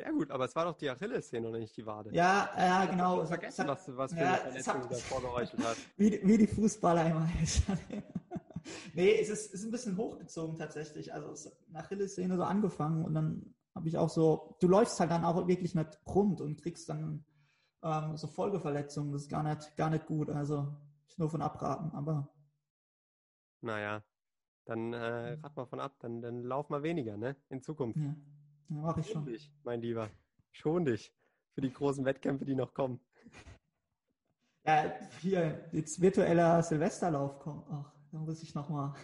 Sehr gut, aber es war doch die Achillessehne und nicht die Wade.
Ja, ja,
Ich
genau. hat-
vergessen,
es hat-
was, was für
ja,
eine Verletzung
hat-
da vorgeheuchelt hast.
Wie, die- wie die Fußballer immer. nee, es ist, ist ein bisschen hochgezogen tatsächlich. Also es hat nach Achillessehne so angefangen und dann habe ich auch so, du läufst halt dann auch wirklich nicht rund und kriegst dann ähm, so Folgeverletzungen. Das ist gar nicht, gar nicht gut. Also ich nur von abraten, aber
Naja, dann äh, rat mal von ab, dann, dann lauf mal weniger, ne? In Zukunft.
ja, ja mache ich
Schon
schon.
dich, mein Lieber. Schon dich. Für die großen Wettkämpfe, die noch kommen.
Ja, hier, jetzt virtueller Silvesterlauf kommt. Ach, da muss ich nochmal.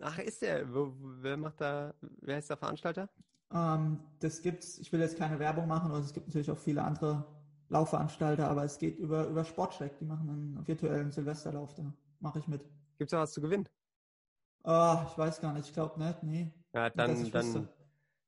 Ach, ist der? Wer macht da, wer ist der Veranstalter?
Ähm, das gibt's, ich will jetzt keine Werbung machen, und es gibt natürlich auch viele andere Laufveranstalter, aber es geht über, über Sportcheck, die machen einen virtuellen Silvesterlauf, da mache ich mit.
Gibt's da was zu gewinnen?
Ah, ich weiß gar nicht, ich glaube nicht, nee.
Ja, dann, dann,
wüsste.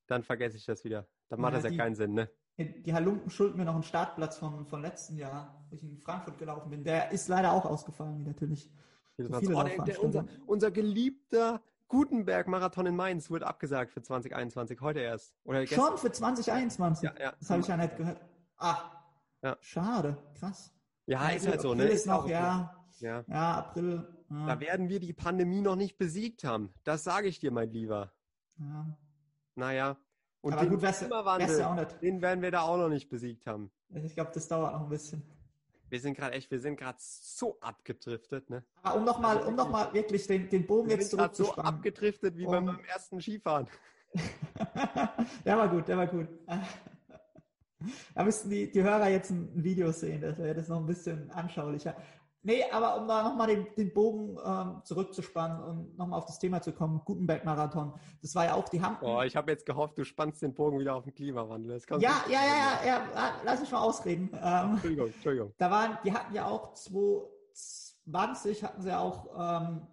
Dann vergesse ich das wieder. Dann macht
Ja,
das ja
die-
keinen Sinn, ne?
Die Halunken schulden mir noch einen Startplatz von, von letzten Jahr, wo ich in Frankfurt gelaufen bin. Der ist leider auch ausgefallen, wie natürlich. So
oh, der, der, unser, unser geliebter Gutenberg-Marathon in Mainz wird abgesagt für 2021, heute erst. Oder gestern.
Schon für 2021.
Ja, ja.
Das habe ich ja nicht gehört. Ah,
Ja.
schade, krass.
Ja, ist
gut,
halt so,
April
ne?
ist noch,
okay.
ja,
ja.
ja, April. Ja,
Da werden wir die Pandemie noch nicht besiegt haben. Das sage ich dir, mein Lieber.
ja.
Naja. Und
Aber
den
gut, wär's,
Klimawandel,
wär's
den werden wir da auch noch nicht besiegt haben.
Ich glaube, das dauert noch ein bisschen.
Wir sind gerade echt, wir sind gerade so abgedriftet, ne?
Aber um nochmal,
Also
um noch mal wirklich den, den Bogen
Wir
jetzt
sind gerade so abgedriftet wie
Um-
beim ersten Skifahren.
der war gut, der war gut. Da müssten die, die Hörer jetzt ein Video sehen, das wäre das noch ein bisschen anschaulicher. Nee, aber um da nochmal den, den Bogen ähm, zurückzuspannen und nochmal auf das Thema zu kommen, Gutenberg-Marathon, das war ja auch, die haben...
Oh, ich habe jetzt gehofft, du spannst den Bogen wieder auf den Klimawandel. Das
ja, ja, ja, ja, ja, lass mich mal ausreden. Ähm,
Entschuldigung, Entschuldigung.
Da waren, die hatten ja auch 2020 hatten sie auch, ähm,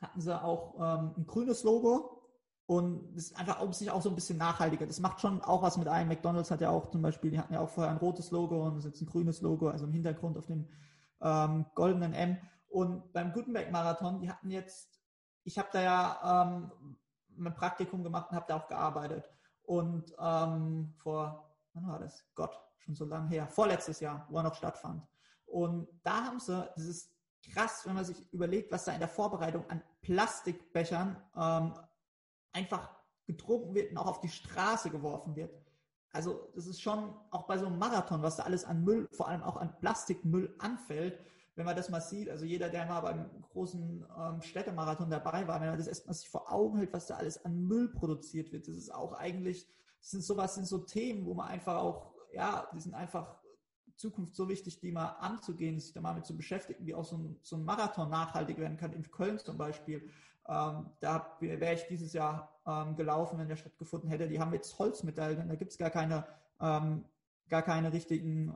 hatten sie auch ähm, ein grünes Logo und das ist einfach um sich auch so ein bisschen nachhaltiger. Das macht schon auch was mit einem. McDonalds hat ja auch zum Beispiel, die hatten ja auch vorher ein rotes Logo und das ist jetzt ein grünes Logo, also im Hintergrund auf dem ähm, goldenen M. Und beim Gutenberg-Marathon, die hatten jetzt, ich habe da ja ähm, ein Praktikum gemacht und habe da auch gearbeitet. Und ähm, vor, wann war das? Gott, schon so lange her, vorletztes Jahr, wo er noch stattfand. Und da haben sie, das ist krass, wenn man sich überlegt, was da in der Vorbereitung an Plastikbechern ähm, einfach getrunken wird und auch auf die Straße geworfen wird. Also das ist schon auch bei so einem Marathon, was da alles an Müll, vor allem auch an Plastikmüll anfällt, wenn man das mal sieht, also jeder, der mal beim großen ähm, Städtemarathon dabei war, wenn man das erstmal sich vor Augen hält, was da alles an Müll produziert wird, das ist auch eigentlich, das sind sowas, sind so Themen, wo man einfach auch, ja, die sind einfach in Zukunft so wichtig, die mal anzugehen, sich da mal mit zu beschäftigen, wie auch so ein, so ein Marathon nachhaltig werden kann, in Köln zum Beispiel. Ähm, da wäre ich dieses Jahr ähm, gelaufen, wenn der stattgefunden hätte. Die haben jetzt Holzmedaillen, da gibt's gar keine, ähm, gar keine richtigen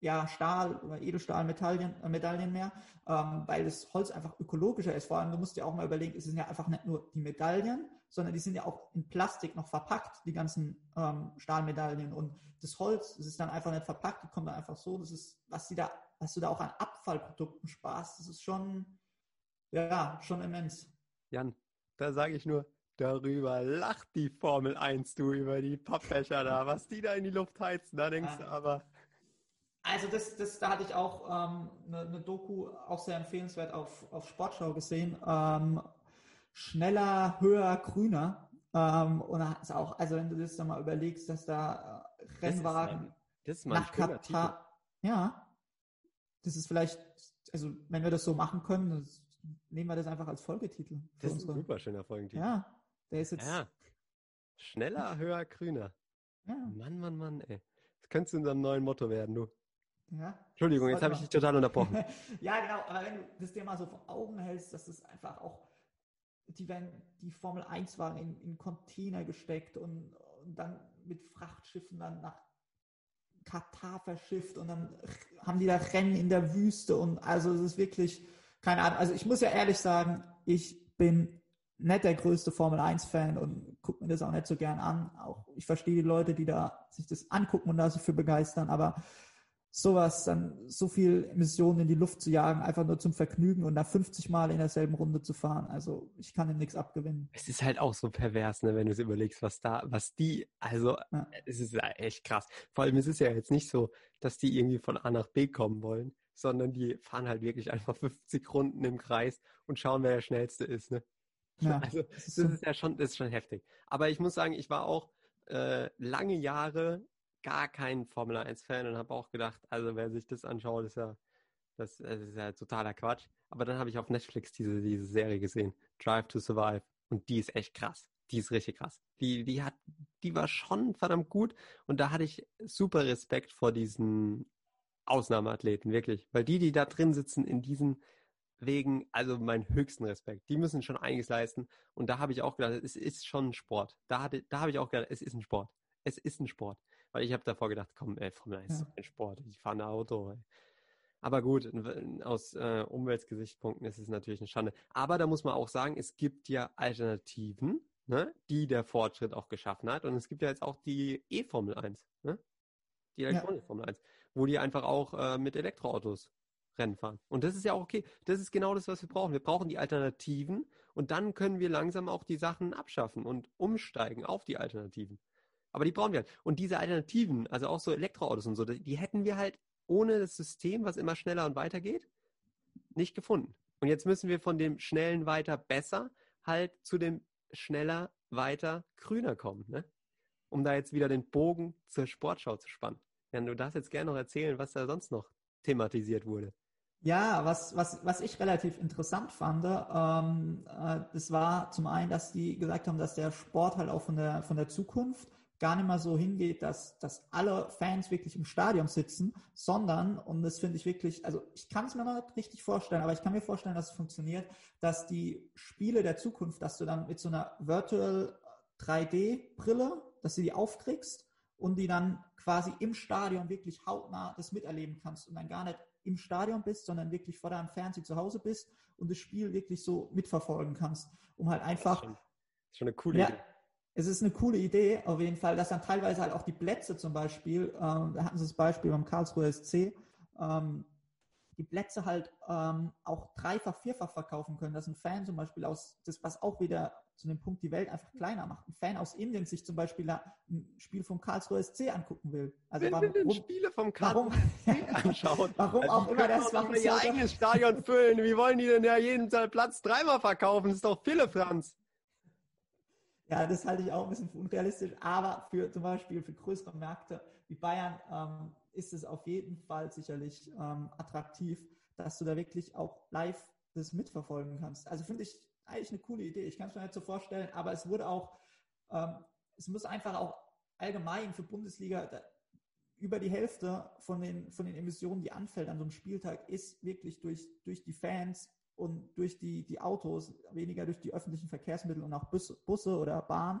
ja, Stahl oder Edelstahlmedaillen äh, mehr, weil das Holz einfach ökologischer ist. Vor allem, du musst dir auch mal überlegen, es sind ja einfach nicht nur die Medaillen, sondern die sind ja auch in Plastik noch verpackt, die ganzen ähm, Stahlmedaillen. Und das Holz, das ist dann einfach nicht verpackt, die kommt dann einfach so. Das ist, was sie da, was du da auch an Abfallprodukten sparst, das ist schon, ja, schon immens.
Jan, da sage ich nur, darüber lacht die Formel 1, du, über die Pappbecher da, was die da in die Luft heizen, da denkst ja. du aber.
Also das, das, da hatte ich auch ähm, eine, eine Doku, auch sehr empfehlenswert auf, auf Sportschau gesehen. Ähm, schneller, höher, grüner. Ähm, und da ist auch, also wenn du das dann mal überlegst, dass da äh, Rennwagen
das ist mein, das ist nach Katar,
ja, das ist vielleicht, also wenn wir das so machen können, das, nehmen wir das einfach als Folgetitel.
Das ist unsere, ein super schöner Folgetitel.
Ja, der ist jetzt.
Ja. Schneller, höher, grüner. Ja. Mann, Mann, Mann, ey. Das könnte zu unserem neuen Motto werden, du.
Ja.
Entschuldigung, jetzt habe ich dich total unterbrochen.
ja, genau, aber wenn du das dir mal so vor Augen hältst, dass das einfach auch, die werden die Formel 1 Wagen in, in Container gesteckt und, und dann mit Frachtschiffen dann nach Katar verschifft und dann haben die da Rennen in der Wüste und also es ist wirklich, keine Ahnung, also ich muss ja ehrlich sagen, ich bin nicht der größte Formel 1 Fan und gucke mir das auch nicht so gern an. Auch ich verstehe die Leute, die da sich das angucken und da sich für begeistern, aber sowas, dann so viel Emissionen in die Luft zu jagen, einfach nur zum Vergnügen und da 50 Mal in derselben Runde zu fahren. Also ich kann ihm nichts abgewinnen.
Es ist halt auch so pervers, ne, wenn du es überlegst, was da, was die, also ja. es ist echt krass. Vor allem es ist ja jetzt nicht so, dass die irgendwie von A nach B kommen wollen, sondern die fahren halt wirklich einfach 50 Runden im Kreis und schauen, wer der schnellste ist, ne? Ja, also das ist, das ist ja schon, das ist schon heftig. Aber ich muss sagen, ich war auch äh, lange Jahre gar kein Formel 1-Fan und habe auch gedacht, also wer sich das anschaut, ist ja, das, das ist ja totaler Quatsch. Aber dann habe ich auf Netflix diese, diese Serie gesehen, Drive to Survive. Und die ist echt krass. Die ist richtig krass. Die, die hat, die war schon verdammt gut. Und da hatte ich super Respekt vor diesen Ausnahmeathleten, wirklich. Weil die, die da drin sitzen in diesen wegen, also meinen höchsten Respekt. Die müssen schon einiges leisten. Und da habe ich auch gedacht, es ist schon ein Sport. Da, hatte, da habe ich auch gedacht, es ist ein Sport. Es ist ein Sport. Weil ich habe davor gedacht, komm, ey, Formel 1 ja. ist ein Sport. Ich fahre ein Auto. Ey. Aber gut, aus äh, Umweltgesichtspunkten ist es natürlich eine Schande. Aber da muss man auch sagen, es gibt ja Alternativen, ne, die der Fortschritt auch geschaffen hat. Und es gibt ja jetzt auch die E-Formel 1, ne? Die elektronische ja. Formel 1, wo die einfach auch äh, mit Elektroautos Rennen fahren. Und das ist ja auch okay. Das ist genau das, was wir brauchen. Wir brauchen die Alternativen und dann können wir langsam auch die Sachen abschaffen und umsteigen auf die Alternativen. Aber die brauchen wir halt. Und diese Alternativen, also auch so Elektroautos und so, die hätten wir halt ohne das System, was immer schneller und weiter geht, nicht gefunden. Und jetzt müssen wir von dem schnellen weiter besser halt zu dem schneller weiter grüner kommen, ne? Um da jetzt wieder den Bogen zur Sportschau zu spannen. Ja, du darfst jetzt gerne noch erzählen, was da sonst noch thematisiert wurde.
Ja, was, was, was ich relativ interessant fand, ähm, äh, das war zum einen, dass die gesagt haben, dass der Sport halt auch von der, von der Zukunft gar nicht mal so hingeht, dass, dass alle Fans wirklich im Stadion sitzen, sondern, und das finde ich wirklich, also ich kann es mir noch nicht richtig vorstellen, aber ich kann mir vorstellen, dass es funktioniert, dass die Spiele der Zukunft, dass du dann mit so einer Virtual 3D-Brille, dass du die aufkriegst und die dann quasi im Stadion wirklich hautnah das miterleben kannst und dann gar nicht im Stadion bist, sondern wirklich vor deinem Fernseher zu Hause bist und das Spiel wirklich so mitverfolgen kannst, um halt einfach. Das ist
schon, das ist schon eine coole ja, Idee.
Es ist eine coole Idee, auf jeden Fall, dass dann teilweise halt auch die Plätze zum Beispiel, ähm, da hatten sie das Beispiel beim Karlsruher SC, ähm, die Plätze halt ähm, auch dreifach, vierfach verkaufen können, dass ein Fan zum Beispiel aus, das was auch wieder zu dem Punkt die Welt einfach kleiner macht, ein Fan aus Indien sich zum Beispiel ein Spiel vom Karlsruher SC angucken will.
Also Wer warum, will denn Spiele vom Karlsruher SC anschauen?
warum also auch immer das
machen ihr eigenes Stadion füllen. Wie wollen die denn ja jeden Platz dreimal verkaufen? Das ist doch viele, Franz.
Ja, das halte ich auch ein bisschen für unrealistisch, aber für zum Beispiel für größere Märkte wie Bayern ähm, ist es auf jeden Fall sicherlich ähm, attraktiv, dass du da wirklich auch live das mitverfolgen kannst. Also finde ich eigentlich eine coole Idee. Ich kann es mir nicht so vorstellen, aber es wurde auch, ähm, es muss einfach auch allgemein für Bundesliga da, über die Hälfte von den, von den Emissionen, die anfällt an so einem Spieltag, ist wirklich durch, durch die Fans und durch die, die Autos, weniger durch die öffentlichen Verkehrsmittel und auch Busse, Busse oder Bahn.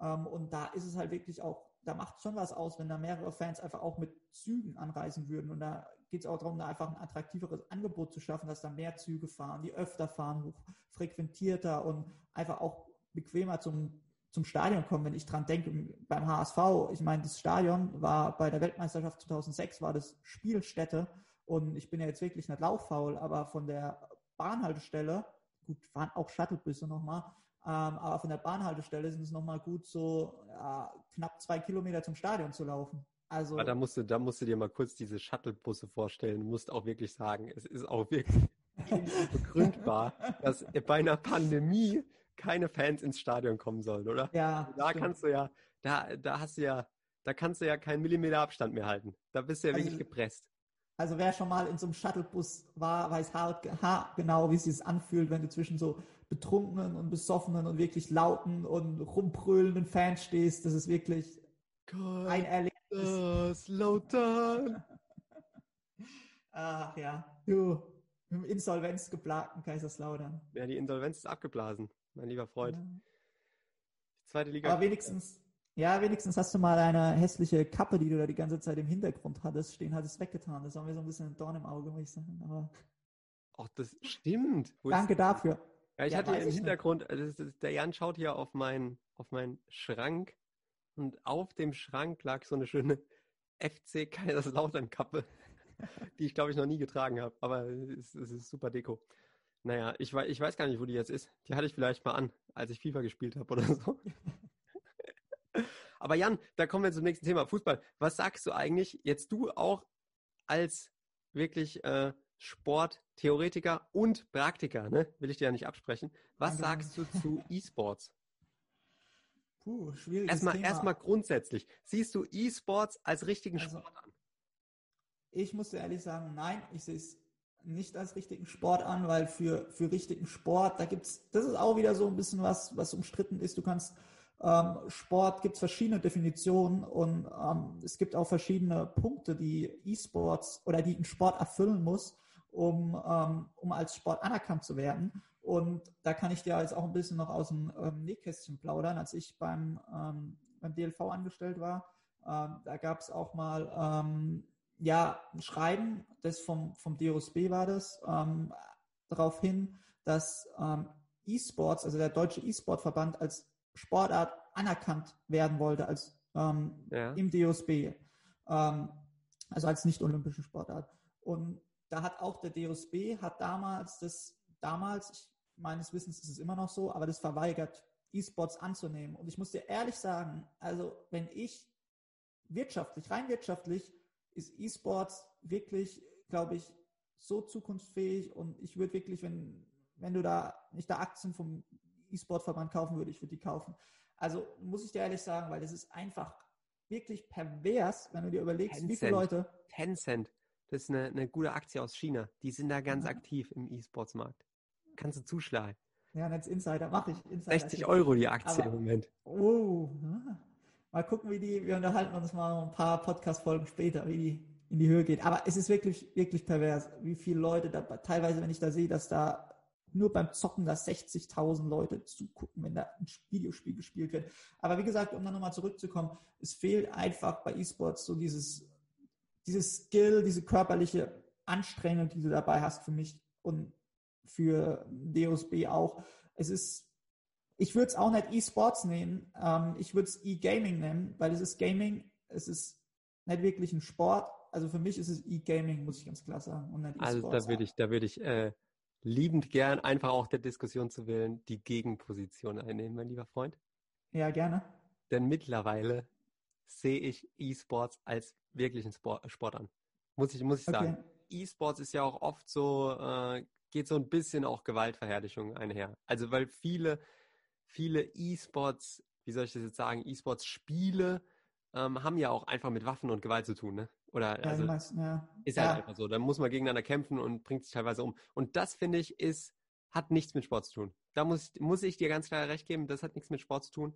Ähm, und da ist es halt wirklich auch da macht schon was aus, wenn da mehrere Fans einfach auch mit Zügen anreisen würden. Und da geht es auch darum, da einfach ein attraktiveres Angebot zu schaffen, dass da mehr Züge fahren, die öfter fahren, frequentierter und einfach auch bequemer zum, zum Stadion kommen. Wenn ich dran denke, beim HSV, ich meine, das Stadion war bei der Weltmeisterschaft 2006 war das Spielstätte und ich bin ja jetzt wirklich nicht lauffaul, aber von der Bahnhaltestelle, gut, waren auch Shuttlebusse nochmal, ähm, aber von der Bahnhaltestelle sind es nochmal gut so ja, knapp zwei Kilometer zum Stadion zu laufen. Also,
aber da musst, du, da musst du dir mal kurz diese Shuttlebusse vorstellen. Du musst auch wirklich sagen, es ist auch wirklich begründbar, dass bei einer Pandemie keine Fans ins Stadion kommen sollen, oder?
Ja.
Also da stimmt. kannst du ja, da, da hast du ja, da kannst du ja keinen Millimeter Abstand mehr halten. Da bist du ja also, wirklich gepresst.
Also wer schon mal in so einem Shuttlebus war, weiß genau, wie es sich anfühlt, wenn du zwischen so betrunkenen und besoffenen und wirklich lauten und rumbrüllenden Fans stehst. Das ist wirklich
Gott, ein Erlebnis. Lautern.
Ach ja, du, mit dem insolvenzgeplagten Kaiserslautern.
Ja, die Insolvenz ist abgeblasen, mein lieber Freund. Ja.
Die zweite Liga. Aber wenigstens, ja, wenigstens hast du mal eine hässliche Kappe, die du da die ganze Zeit im Hintergrund hattest, stehen, hattest weggetan. Das war mir so ein bisschen ein Dorn im Auge, muss ich sagen. Aber
Ach, das stimmt.
Wo Danke dafür.
Ja, ich ja, hatte im Hintergrund, also der Jan schaut hier auf meinen auf meinen Schrank und auf dem Schrank lag so eine schöne FC Kaiserslautern Kappe, die ich glaube ich noch nie getragen habe, aber es, es ist super Deko. Naja, ich, ich weiß gar nicht, wo die jetzt ist. Die hatte ich vielleicht mal an, als ich FIFA gespielt habe oder so. Aber Jan, da kommen wir zum nächsten Thema, Fußball. Was sagst du eigentlich, jetzt du auch als wirklich äh, Sporttheoretiker und Praktiker, ne? will ich dir ja nicht absprechen. Was sagst du zu E-Sports?
Puh, schwierig.
Erstmal, erstmal grundsätzlich. Siehst du E-Sports als richtigen also, Sport an?
Ich muss dir ehrlich sagen, nein, ich sehe es nicht als richtigen Sport an, weil für, für richtigen Sport, da gibt's, das ist auch wieder so ein bisschen was, was umstritten ist. Du kannst ähm, Sport gibt es verschiedene Definitionen und ähm, es gibt auch verschiedene Punkte, die E-Sports oder die ein Sport erfüllen muss, um, ähm, um als Sport anerkannt zu werden. Und da kann ich dir jetzt auch ein bisschen noch aus dem ähm, Nähkästchen plaudern. Als ich beim, ähm, beim DLV angestellt war, ähm, da gab es auch mal ähm, ja, ein Schreiben, das vom, vom DOSB war das, ähm, darauf hin, dass ähm, E-Sports, also der Deutsche E-Sport-Verband als Sportart anerkannt werden wollte als ja. im DOSB, also als nicht-olympische Sportart. Und da hat auch der DOSB hat damals das, damals, ich, meines Wissens ist es immer noch so, aber das verweigert, E-Sports anzunehmen. Und ich muss dir ehrlich sagen, also wenn ich wirtschaftlich, rein wirtschaftlich, ist E-Sports wirklich, glaube ich, so zukunftsfähig und ich würde wirklich, wenn, wenn du da nicht da Aktien vom E-Sport-Verband kaufen würde, ich würde die kaufen. Also muss ich dir ehrlich sagen, weil das ist einfach wirklich pervers, wenn du dir überlegst, Tencent. wie viele Leute.
Tencent, das ist eine, eine gute Aktie aus China. Die sind da ganz ja. aktiv im E-Sports-Markt. Kannst du zuschlagen.
Ja, als Insider mache ich.
Insider 60 Euro die Aktie Aber, im Moment.
Oh, mal gucken, wie die, wir unterhalten uns mal ein paar Podcast-Folgen später, wie die in die Höhe geht. Aber es ist wirklich, wirklich pervers, wie viele Leute da, teilweise, wenn ich da sehe, dass da nur beim Zocken, dass 60.000 Leute zugucken, wenn da ein Videospiel gespielt wird. Aber wie gesagt, um dann nochmal zurückzukommen, es fehlt einfach bei E-Sports so dieses, dieses Skill, diese körperliche Anstrengung, die du dabei hast für mich und für DOSB auch. Es ist, ich würde es auch nicht E-Sports nehmen, ähm, ich würde es E-Gaming nennen, weil es ist Gaming, es ist nicht wirklich ein Sport. Also für mich ist es E-Gaming, muss ich ganz klar sagen. Und
nicht also da würde ich, da würde ich äh, liebend gern, einfach auch der Diskussion zu wählen, die Gegenposition einnehmen, mein lieber Freund.
Ja, gerne.
Denn mittlerweile sehe ich E-Sports als wirklichen Sport, Sport an. Muss ich, muss ich okay. sagen. E-Sports ist ja auch oft so, äh, geht so ein bisschen auch Gewaltverherrlichung einher. Also weil viele, viele E-Sports, wie soll ich das jetzt sagen, E-Sports-Spiele ähm, haben ja auch einfach mit Waffen und Gewalt zu tun, ne? Oder ja, also meisten, ja. ist halt ja. einfach so. Da muss man gegeneinander kämpfen und bringt sich teilweise um. Und das finde ich ist hat nichts mit Sport zu tun. Da muss, muss ich dir ganz klar recht geben, das hat nichts mit Sport zu tun.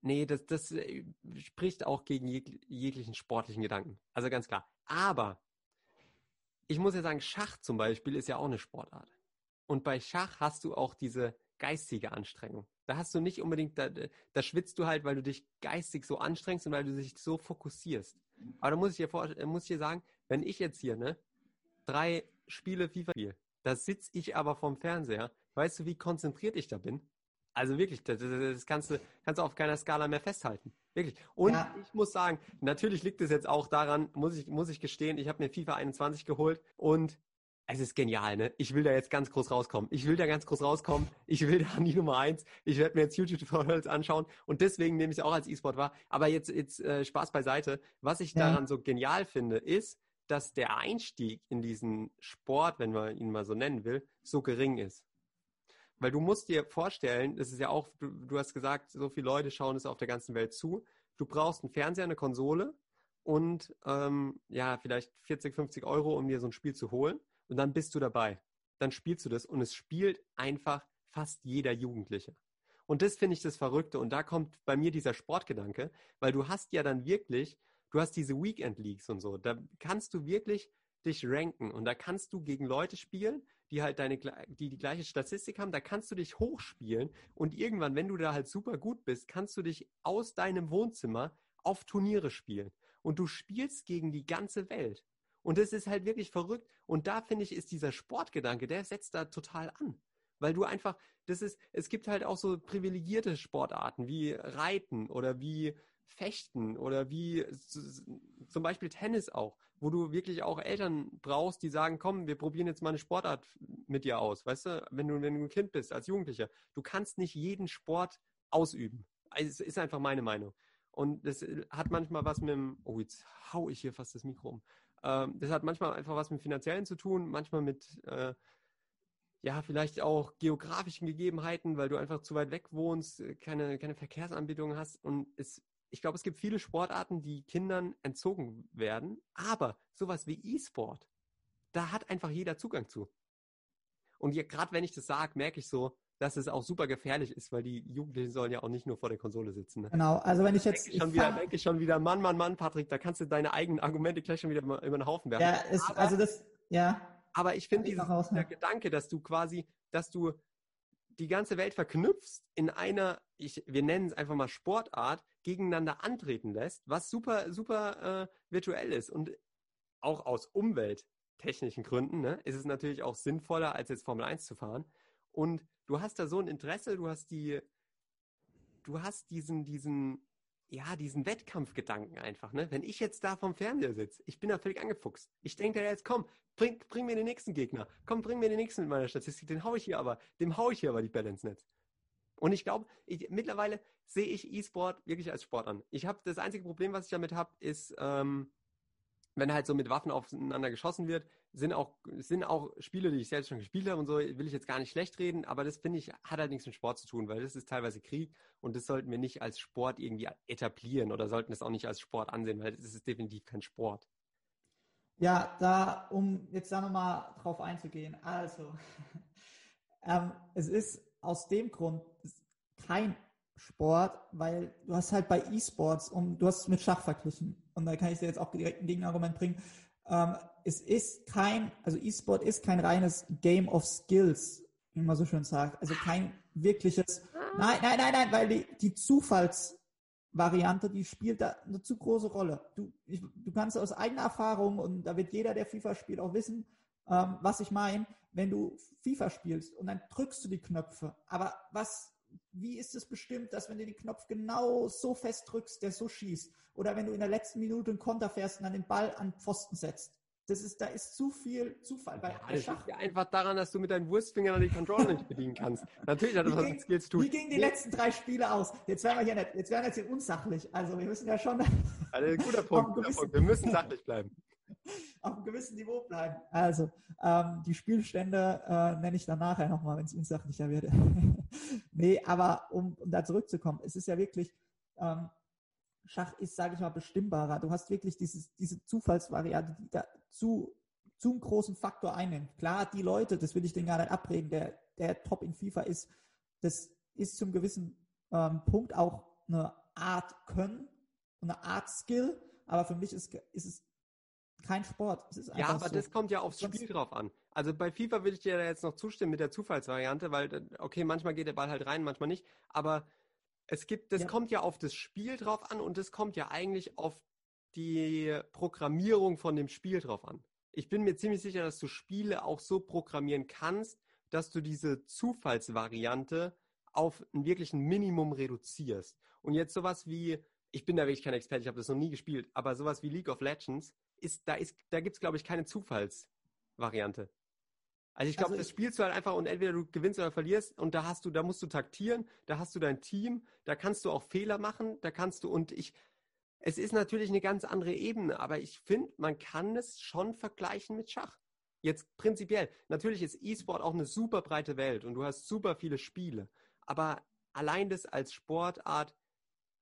Nee, das, das äh, spricht auch gegen jeg jeglichen sportlichen Gedanken. Also ganz klar. Aber ich muss ja sagen, Schach zum Beispiel ist ja auch eine Sportart. Und bei Schach hast du auch diese geistige Anstrengung. Da hast du nicht unbedingt, da, da schwitzt du halt, weil du dich geistig so anstrengst und weil du dich so fokussierst. Aber da muss ich dir vor, muss ich dir sagen, wenn ich jetzt hier, ne, drei Spiele FIFA spiele, da sitze ich aber vorm Fernseher. Weißt du, wie konzentriert ich da bin? Also wirklich, das, das kannst, du, kannst du auf keiner Skala mehr festhalten. Wirklich. Und ja. ich muss sagen, natürlich liegt es jetzt auch daran, muss ich, muss ich gestehen, ich habe mir FIFA 21 geholt und es ist genial, ne? Ich will da jetzt ganz groß rauskommen. Ich will da ganz groß rauskommen. Ich will da nie Nummer eins. Ich werde mir jetzt YouTube-Tutorials anschauen und deswegen nehme ich es auch als E-Sport wahr. Aber jetzt, jetzt äh, Spaß beiseite. Was ich ja. daran so genial finde, ist, dass der Einstieg in diesen Sport, wenn man ihn mal so nennen will, so gering ist. Weil du musst dir vorstellen, das ist ja auch, du, du hast gesagt, so viele Leute schauen es auf der ganzen Welt zu. Du brauchst einen Fernseher, eine Konsole und ähm, ja, vielleicht 40, 50 Euro, um dir so ein Spiel zu holen und dann bist du dabei. Dann spielst du das und es spielt einfach fast jeder Jugendliche. Und das finde ich das Verrückte. Und da kommt bei mir dieser Sportgedanke, weil du hast ja dann wirklich, du hast diese Weekend Leagues und so. Da kannst du wirklich dich ranken und da kannst du gegen Leute spielen, die halt deine, die die gleiche Statistik haben. Da kannst du dich hochspielen und irgendwann, wenn du da halt super gut bist, kannst du dich aus deinem Wohnzimmer auf Turniere spielen. Und du spielst gegen die ganze Welt. Und das ist halt wirklich verrückt. Und da finde ich, ist dieser Sportgedanke, der setzt da total an. Weil du einfach, das ist, es gibt halt auch so privilegierte Sportarten wie Reiten oder wie Fechten oder wie zum Beispiel Tennis auch, wo du wirklich auch Eltern brauchst, die sagen, komm, wir probieren jetzt mal eine Sportart mit dir aus. Weißt du, wenn du, wenn du ein Kind bist, als Jugendlicher, du kannst nicht jeden Sport ausüben. Also, es ist einfach meine Meinung. Und das hat manchmal was mit dem, oh, jetzt hau ich hier fast das Mikro um. Ähm, das hat manchmal einfach was mit finanziellen zu tun, manchmal mit, äh, ja, vielleicht auch geografischen Gegebenheiten, weil du einfach zu weit weg wohnst, keine, keine Verkehrsanbindung hast. Und es, ich glaube, es gibt viele Sportarten, die Kindern entzogen werden. Aber sowas wie E-Sport, da hat einfach jeder Zugang zu. Und gerade wenn ich das sage, merke ich so, dass es auch super gefährlich ist, weil die Jugendlichen sollen ja auch nicht nur vor der Konsole sitzen. Ne?
Genau, also wenn ich jetzt...
Denke ich schon wieder, denke schon wieder, Mann, Mann, Mann, Patrick, da kannst du deine eigenen Argumente gleich schon wieder über den Haufen werfen.
Ja, ist, aber, also das, ja.
Aber ich finde dieser ne? Gedanke, dass du quasi, dass du die ganze Welt verknüpfst in einer, ich, wir nennen es einfach mal Sportart, gegeneinander antreten lässt, was super, super äh, virtuell ist und auch aus umwelttechnischen Gründen ne, ist es natürlich auch sinnvoller, als jetzt Formel 1 zu fahren. Und du hast da so ein Interesse, du hast die, du hast diesen, diesen, ja, diesen Wettkampfgedanken einfach, ne? Wenn ich jetzt da vom Fernseher sitze, ich bin da völlig angefuchst. Ich denke da jetzt, komm, bring, bring mir den nächsten Gegner. Komm, bring mir den nächsten mit meiner Statistik. Den hau ich hier aber, dem hau ich hier aber die ins Netz. Und ich glaube, mittlerweile sehe ich E-Sport wirklich als Sport an. Ich habe das einzige Problem, was ich damit habe, ist, ähm, wenn halt so mit Waffen aufeinander geschossen wird, sind auch, sind auch Spiele, die ich selbst schon gespielt habe und so, will ich jetzt gar nicht schlecht reden, aber das finde ich, hat halt nichts mit Sport zu tun, weil das ist teilweise Krieg und das sollten wir nicht als Sport irgendwie etablieren oder sollten es auch nicht als Sport ansehen, weil das ist definitiv kein Sport.
Ja, da, um jetzt da nochmal drauf einzugehen, also, ähm, es ist aus dem Grund kein Sport, weil du hast halt bei E-Sports und du hast es mit Schach verglichen und da kann ich dir jetzt auch direkt ein Gegenargument bringen. Ähm, es ist kein, also E-Sport ist kein reines Game of Skills, wie man so schön sagt. Also kein wirkliches, nein, nein, nein, nein, weil die, die Zufallsvariante, die spielt da eine zu große Rolle. Du, ich, du kannst aus eigener Erfahrung und da wird jeder, der FIFA spielt, auch wissen, ähm, was ich meine, wenn du FIFA spielst und dann drückst du die Knöpfe. Aber was wie ist es bestimmt, dass wenn du den Knopf genau so fest drückst, der so schießt? Oder wenn du in der letzten Minute einen Konter fährst und dann den Ball an Pfosten setzt? Das ist, da ist zu viel Zufall bei
ja, Schach. liegt ja einfach daran, dass du mit deinen Wurstfingern die Controller nicht bedienen kannst. Natürlich hat das was mit Skills
tun. Wie gingen die nee. letzten drei Spiele aus? Jetzt werden wir hier nicht, jetzt werden wir jetzt hier unsachlich. Also wir müssen ja schon.
Also, guter Punkt, guter Punkt. Wir müssen sachlich bleiben.
auf einem gewissen Niveau bleiben. Also, ähm, die Spielstände äh, nenne ich dann nachher nochmal, wenn es unsachlicher wird. nee, aber um, um da zurückzukommen, es ist ja wirklich, ähm, Schach ist, sage ich mal, bestimmbarer. Du hast wirklich dieses, diese Zufallsvariante, die da zu, zu einen großen Faktor einnimmt. Klar, die Leute, das will ich denen gar nicht abreden, der, der top in FIFA ist, das ist zum gewissen ähm, Punkt auch eine Art Können, eine Art Skill, aber für mich ist, ist es kein Sport.
ja, aber so. das kommt ja aufs Spiel drauf an. Also bei FIFA würde ich dir da jetzt noch zustimmen mit der Zufallsvariante, weil, okay, manchmal geht der Ball halt rein, manchmal nicht. Aber es gibt, das ja. kommt ja auf das Spiel drauf an und das kommt ja eigentlich auf die Programmierung von dem Spiel drauf an. Ich bin mir ziemlich sicher, dass du Spiele auch so programmieren kannst, dass du diese Zufallsvariante auf ein wirklichen Minimum reduzierst. Und jetzt sowas wie, ich bin da wirklich kein Experte, ich habe das noch nie gespielt, aber sowas wie League of Legends, ist, da, ist, da gibt es, glaube ich, keine Zufallsvariante. Also ich glaube, also das spielst du halt einfach und entweder du gewinnst oder verlierst und da hast du, da musst du taktieren, da hast du dein Team, da kannst du auch Fehler machen, da kannst du und ich, es ist natürlich eine ganz andere Ebene, aber ich finde, man kann es schon vergleichen mit Schach. Jetzt prinzipiell. Natürlich ist E-Sport auch eine super breite Welt und du hast super viele Spiele. Aber allein das als Sportart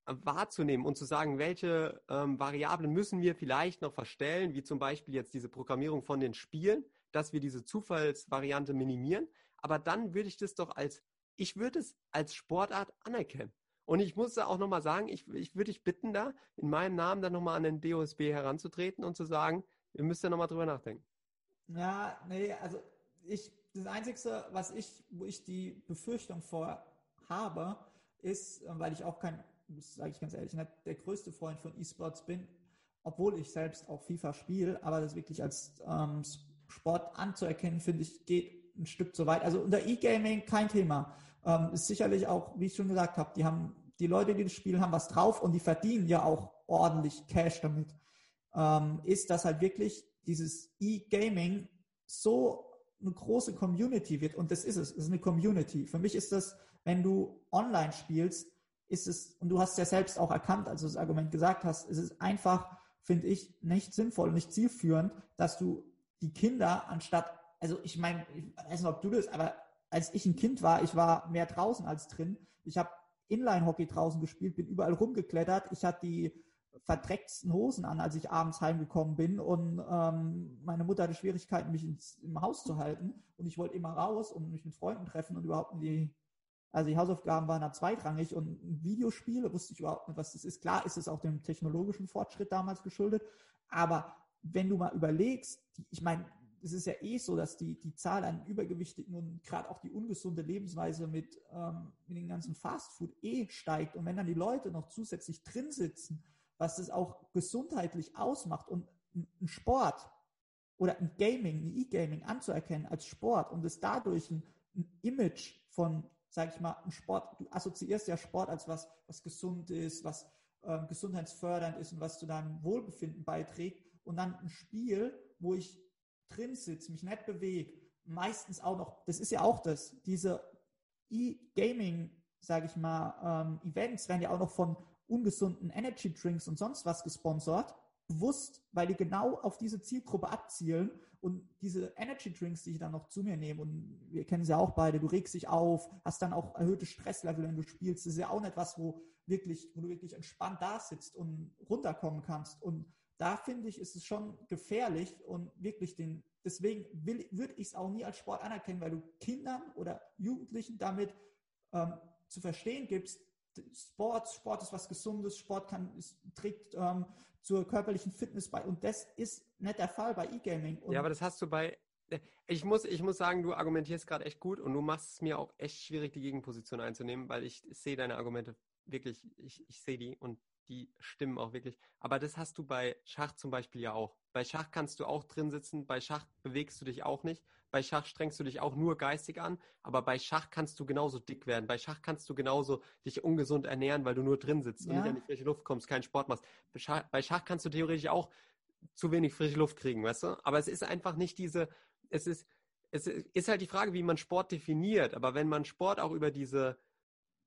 wahrzunehmen und zu sagen, welche ähm, Variablen müssen wir vielleicht noch verstellen, wie zum Beispiel jetzt diese Programmierung von den Spielen, dass wir diese Zufallsvariante minimieren. Aber dann würde ich das doch als, ich würde es als Sportart anerkennen. Und ich muss da auch nochmal sagen, ich, ich würde dich bitten, da in meinem Namen dann nochmal an den DOSB heranzutreten und zu sagen, ihr müsst ja nochmal drüber nachdenken.
Ja, nee, also ich, das Einzige, was ich, wo ich die Befürchtung vor habe, ist, weil ich auch kein sage ich ganz ehrlich, nicht der größte Freund von E-Sports bin, obwohl ich selbst auch FIFA spiele, aber das wirklich als ähm, Sport anzuerkennen, finde ich, geht ein Stück zu weit. Also unter E-Gaming kein Thema. Ähm, ist sicherlich auch, wie ich schon gesagt habe, die haben, die Leute, die das spielen, haben was drauf und die verdienen ja auch ordentlich Cash damit. Ähm, ist, dass halt wirklich dieses E-Gaming so eine große Community wird und das ist es, es ist eine Community. Für mich ist das, wenn du online spielst, ist es, und du hast ja selbst auch erkannt, als du das Argument gesagt hast, ist es einfach, finde ich, nicht sinnvoll, nicht zielführend, dass du die Kinder anstatt, also ich meine, ich weiß nicht, ob du das, aber als ich ein Kind war, ich war mehr draußen als drin. Ich habe Inline-Hockey draußen gespielt, bin überall rumgeklettert. Ich hatte die verdrecksten Hosen an, als ich abends heimgekommen bin und ähm, meine Mutter hatte Schwierigkeiten, mich ins, im Haus zu halten und ich wollte immer raus und mich mit Freunden treffen und überhaupt in die also die Hausaufgaben waren da zweitrangig und ein Videospiel, wusste ich überhaupt nicht, was das ist. Klar ist es auch dem technologischen Fortschritt damals geschuldet, aber wenn du mal überlegst, ich meine, es ist ja eh so, dass die, die Zahl an Übergewichtigen und gerade auch die ungesunde Lebensweise mit, ähm, mit dem ganzen Fastfood eh steigt. Und wenn dann die Leute noch zusätzlich drin sitzen, was das auch gesundheitlich ausmacht und ein Sport oder ein Gaming, ein E-Gaming anzuerkennen als Sport und es dadurch ein, ein Image von sage ich mal, Sport, du assoziierst ja Sport als was, was gesund ist, was ähm, gesundheitsfördernd ist und was zu deinem Wohlbefinden beiträgt. Und dann ein Spiel, wo ich drin sitze, mich nicht bewege, meistens auch noch, das ist ja auch das, diese E-Gaming, sage ich mal, ähm, Events werden ja auch noch von ungesunden Energy Drinks und sonst was gesponsert bewusst, weil die genau auf diese Zielgruppe abzielen und diese Energy Drinks, die ich dann noch zu mir nehme und wir kennen sie ja auch beide, du regst dich auf, hast dann auch erhöhte Stresslevel, wenn du spielst. Das ist ja auch nicht was, wo wirklich, wo du wirklich entspannt da sitzt und runterkommen kannst. Und da finde ich, ist es schon gefährlich und wirklich den, deswegen würde ich es auch nie als Sport anerkennen, weil du Kindern oder Jugendlichen damit ähm, zu verstehen gibst, Sport, Sport ist was Gesundes, Sport kann, ist, trägt ähm, zur körperlichen Fitness bei. Und das ist nicht der Fall bei E-Gaming.
Ja, aber das hast du bei. Ich muss, ich muss sagen, du argumentierst gerade echt gut und du machst es mir auch echt schwierig, die Gegenposition einzunehmen, weil ich sehe deine Argumente wirklich, ich, ich sehe die und die stimmen auch wirklich. Aber das hast du bei Schach zum Beispiel ja auch. Bei Schach kannst du auch drin sitzen, bei Schach bewegst du dich auch nicht, bei Schach strengst du dich auch nur geistig an, aber bei Schach kannst du genauso dick werden, bei Schach kannst du genauso dich ungesund ernähren, weil du nur drin sitzt ja. und nicht an die frische Luft kommst, keinen Sport machst. Bei Schach, bei Schach kannst du theoretisch auch zu wenig frische Luft kriegen, weißt du? Aber es ist einfach nicht diese, es ist, es ist halt die Frage, wie man Sport definiert. Aber wenn man Sport auch über diese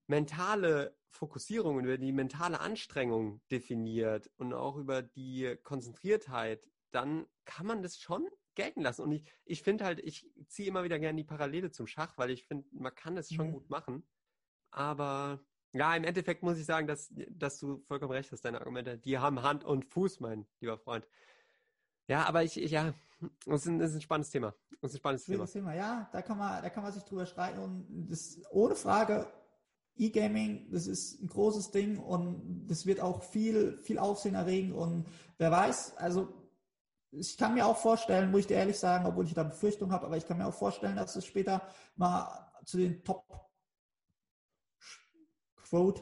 mentale Fokussierung, über die mentale Anstrengung definiert und auch über die Konzentriertheit, dann kann man das schon gelten lassen. Und ich, ich finde halt, ich ziehe immer wieder gerne die Parallele zum Schach, weil ich finde, man kann es schon mhm. gut machen. Aber ja, im Endeffekt muss ich sagen, dass, dass du vollkommen recht hast, deine Argumente. Die haben Hand und Fuß, mein lieber Freund. Ja, aber ich, ich ja, das ist, ein, das ist ein spannendes Thema. Das ist ein spannendes Thema.
Thema. Ja, da kann man, da kann man sich drüber streiten und das ohne Frage E-Gaming, das ist ein großes Ding und das wird auch viel, viel Aufsehen erregen und wer weiß, also ich kann mir auch vorstellen, muss ich dir ehrlich sagen, obwohl ich da Befürchtung habe, aber ich kann mir auch vorstellen, dass es später mal zu den Top Quote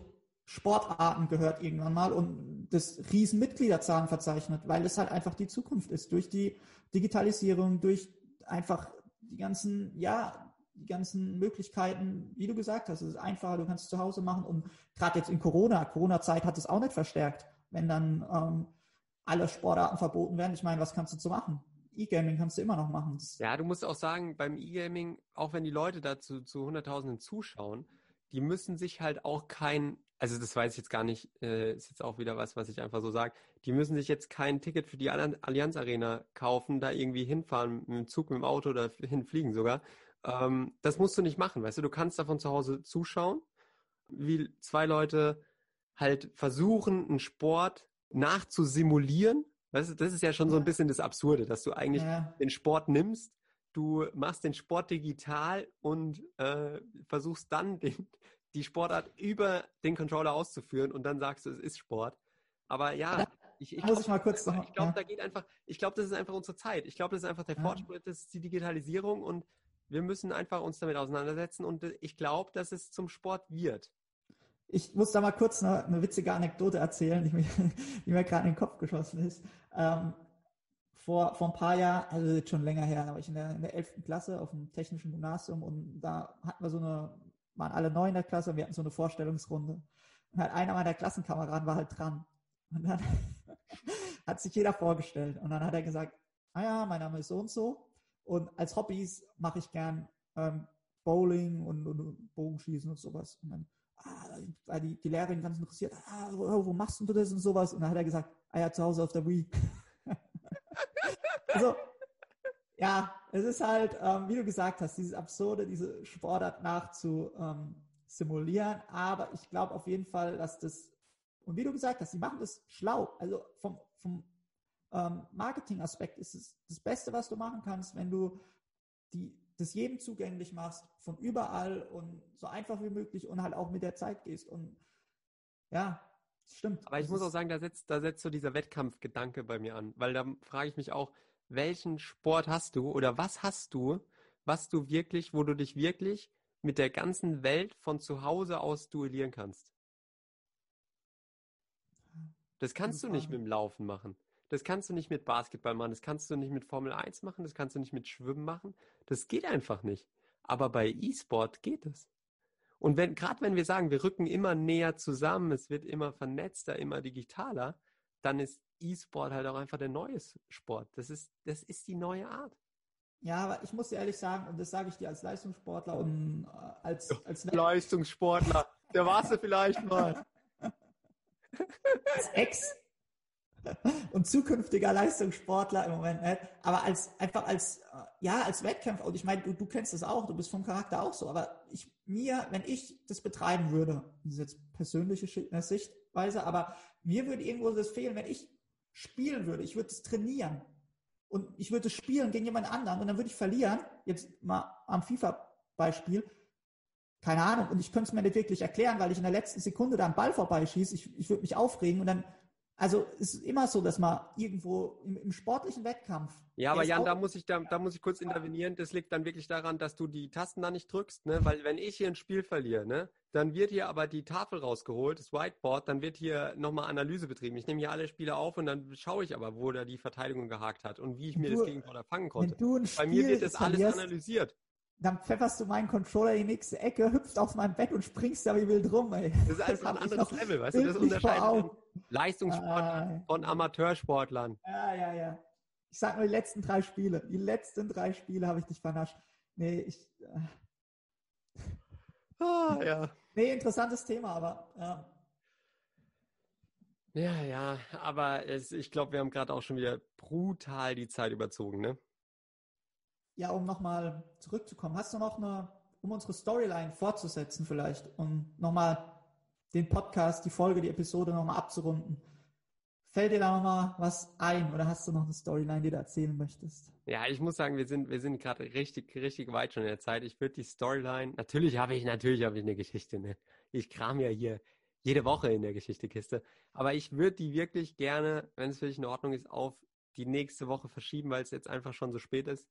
Sportarten gehört irgendwann mal und das riesen Mitgliederzahlen verzeichnet, weil es halt einfach die Zukunft ist. Durch die Digitalisierung, durch einfach die ganzen, ja, die ganzen Möglichkeiten, wie du gesagt hast, es ist einfacher, du kannst es zu Hause machen und gerade jetzt in Corona, Corona-Zeit hat es auch nicht verstärkt, wenn dann ähm, alle Sportarten verboten werden. Ich meine, was kannst du zu machen? E-Gaming kannst du immer noch machen.
Ja, du musst auch sagen, beim E-Gaming, auch wenn die Leute dazu zu Hunderttausenden zuschauen, die müssen sich halt auch kein, also das weiß ich jetzt gar nicht, äh, ist jetzt auch wieder was, was ich einfach so sage, die müssen sich jetzt kein Ticket für die Allianz Arena kaufen, da irgendwie hinfahren mit dem Zug, mit dem Auto oder hinfliegen sogar. Ähm, das musst du nicht machen, weißt du, du kannst davon zu Hause zuschauen, wie zwei Leute halt versuchen, einen Sport nachzusimulieren. Weißt du, das ist ja schon so ein bisschen das Absurde, dass du eigentlich ja. den Sport nimmst, du machst den Sport digital und äh, versuchst dann den, die Sportart über den Controller auszuführen und dann sagst du, es ist Sport. Aber ja, ich, ich glaube, ich glaube, da geht einfach, ich glaube, das ist einfach unsere Zeit. Ich glaube, das ist einfach der Fortschritt, das ist die Digitalisierung und wir müssen einfach uns damit auseinandersetzen und ich glaube, dass es zum Sport wird.
Ich muss da mal kurz eine, eine witzige Anekdote erzählen, die mir, die mir gerade in den Kopf geschossen ist. Ähm, vor, vor ein paar Jahren, also jetzt schon länger her, da war ich in der, in der 11. Klasse auf dem technischen Gymnasium und da hatten wir so eine, waren alle neu in der Klasse und wir hatten so eine Vorstellungsrunde. Und halt einer meiner Klassenkameraden war halt dran. Und dann hat sich jeder vorgestellt. Und dann hat er gesagt, ah ja, mein Name ist so und so. Und als Hobbys mache ich gern ähm, Bowling und, und Bogenschießen und sowas. Und dann ah, die, die Lehrerin ganz interessiert, ah, wo, wo machst du das und sowas? Und dann hat er gesagt, ah ja, zu Hause auf der Wii. also, ja, es ist halt, ähm, wie du gesagt hast, dieses Absurde, diese Sportart nachzusimulieren. Ähm, aber ich glaube auf jeden Fall, dass das, und wie du gesagt hast, sie machen das schlau. Also vom, vom ähm, Marketing-Aspekt ist es das Beste, was du machen kannst, wenn du die das jedem zugänglich machst, von überall und so einfach wie möglich und halt auch mit der Zeit gehst. Und ja, stimmt.
Aber ich muss auch sagen, da setzt, da setzt so dieser Wettkampfgedanke bei mir an, weil da frage ich mich auch, welchen Sport hast du oder was hast du, was du wirklich, wo du dich wirklich mit der ganzen Welt von zu Hause aus duellieren kannst? Das kannst du nicht mit dem Laufen machen. Das kannst du nicht mit Basketball machen, das kannst du nicht mit Formel 1 machen, das kannst du nicht mit Schwimmen machen. Das geht einfach nicht. Aber bei E-Sport geht es. Und wenn, gerade wenn wir sagen, wir rücken immer näher zusammen, es wird immer vernetzter, immer digitaler, dann ist E-Sport halt auch einfach der neue Sport. Das ist, das ist die neue Art.
Ja, aber ich muss dir ehrlich sagen, und das sage ich dir als Leistungssportler und äh, als, als
Leistungssportler, der warst du vielleicht mal.
als Ex und zukünftiger Leistungssportler im Moment nicht. Aber als einfach als ja als Wettkämpfer und ich meine, du, du kennst das auch, du bist vom Charakter auch so. Aber ich mir, wenn ich das betreiben würde, das ist jetzt persönliche äh, Sichtweise, aber mir würde irgendwo das fehlen, wenn ich spielen würde. Ich würde es trainieren und ich würde spielen gegen jemand anderen und dann würde ich verlieren. Jetzt mal am FIFA-Beispiel. Keine Ahnung. Und ich könnte es mir nicht wirklich erklären, weil ich in der letzten Sekunde da einen Ball vorbeischieße. Ich, ich würde mich aufregen und dann also es ist immer so, dass man irgendwo im, im sportlichen Wettkampf.
Ja, aber Jan, da muss ich da, da muss ich kurz intervenieren. Das liegt dann wirklich daran, dass du die Tasten da nicht drückst, ne? Weil wenn ich hier ein Spiel verliere, ne, dann wird hier aber die Tafel rausgeholt, das Whiteboard, dann wird hier nochmal Analyse betrieben. Ich nehme hier alle Spiele auf und dann schaue ich aber, wo da die Verteidigung gehakt hat und wie ich mir du, das Gegentor fangen konnte. Bei mir wird das alles analysiert
dann pfefferst du meinen Controller in die nächste Ecke, hüpfst auf mein Bett und springst da wie wild rum, ey.
Das ist einfach ein anderes Level, weißt du? Das unterscheidet Leistungssportler ah, von Amateursportlern.
Ja, ja, ja. Ich sag nur die letzten drei Spiele. Die letzten drei Spiele habe ich dich vernascht. Nee, ich. Äh. Ah, ja. Nee, interessantes Thema, aber ja.
Ja, ja, aber es, ich glaube, wir haben gerade auch schon wieder brutal die Zeit überzogen, ne?
Ja, um nochmal zurückzukommen, hast du noch eine, um unsere Storyline fortzusetzen vielleicht und nochmal den Podcast, die Folge, die Episode nochmal abzurunden? Fällt dir da nochmal was ein oder hast du noch eine Storyline, die du erzählen möchtest?
Ja, ich muss sagen, wir sind, wir sind gerade richtig, richtig weit schon in der Zeit. Ich würde die Storyline, natürlich habe ich, natürlich habe ich eine Geschichte, ne? Ich kram ja hier jede Woche in der Geschichtekiste. Aber ich würde die wirklich gerne, wenn es für dich in Ordnung ist, auf die nächste Woche verschieben, weil es jetzt einfach schon so spät ist.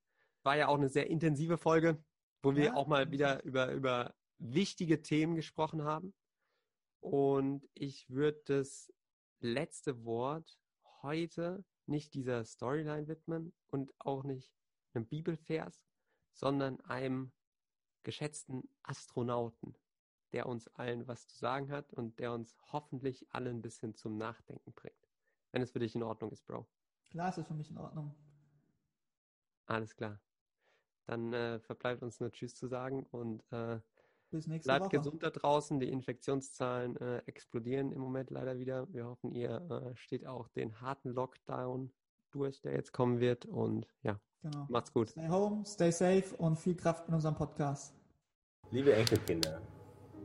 War ja auch eine sehr intensive Folge, wo wir
Ja.
auch mal wieder über, über wichtige Themen gesprochen haben. Und ich würde das letzte Wort heute nicht dieser Storyline widmen und auch nicht einem Bibelvers, sondern einem geschätzten Astronauten, der uns allen was zu sagen hat und der uns hoffentlich alle ein bisschen zum Nachdenken bringt. Wenn es für dich in Ordnung ist, Bro.
Klar, ist das für mich in Ordnung.
Alles klar. Dann äh, verbleibt uns nur Tschüss zu sagen und äh,
Bis nächste
bleibt
Woche.
gesund da draußen. Die Infektionszahlen äh, explodieren im Moment leider wieder. Wir hoffen, ihr äh, steht auch den harten Lockdown durch, der jetzt kommen wird. Und ja,
Genau.
macht's gut.
Stay home, stay safe und viel Kraft in unserem Podcast.
Liebe Enkelkinder,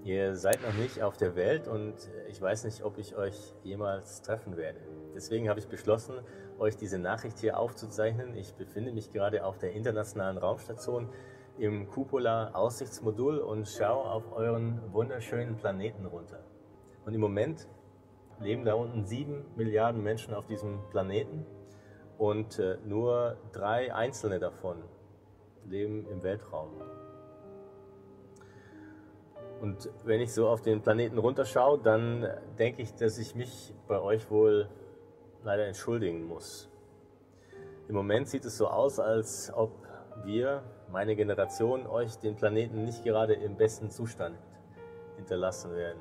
ihr seid noch nicht auf der Welt und ich weiß nicht, ob ich euch jemals treffen werde. Deswegen habe ich beschlossen, euch diese Nachricht hier aufzuzeichnen. Ich befinde mich gerade auf der internationalen Raumstation im Cupola-Aussichtsmodul und schaue auf euren wunderschönen Planeten runter. Und im Moment leben da unten sieben Milliarden Menschen auf diesem Planeten und äh, nur drei einzelne davon leben im Weltraum. Und wenn ich so auf den Planeten runterschaue, dann denke ich, dass ich mich bei euch wohl leider entschuldigen muss. Im Moment sieht es so aus, als ob wir, meine Generation, euch den Planeten nicht gerade im besten Zustand hinterlassen werden.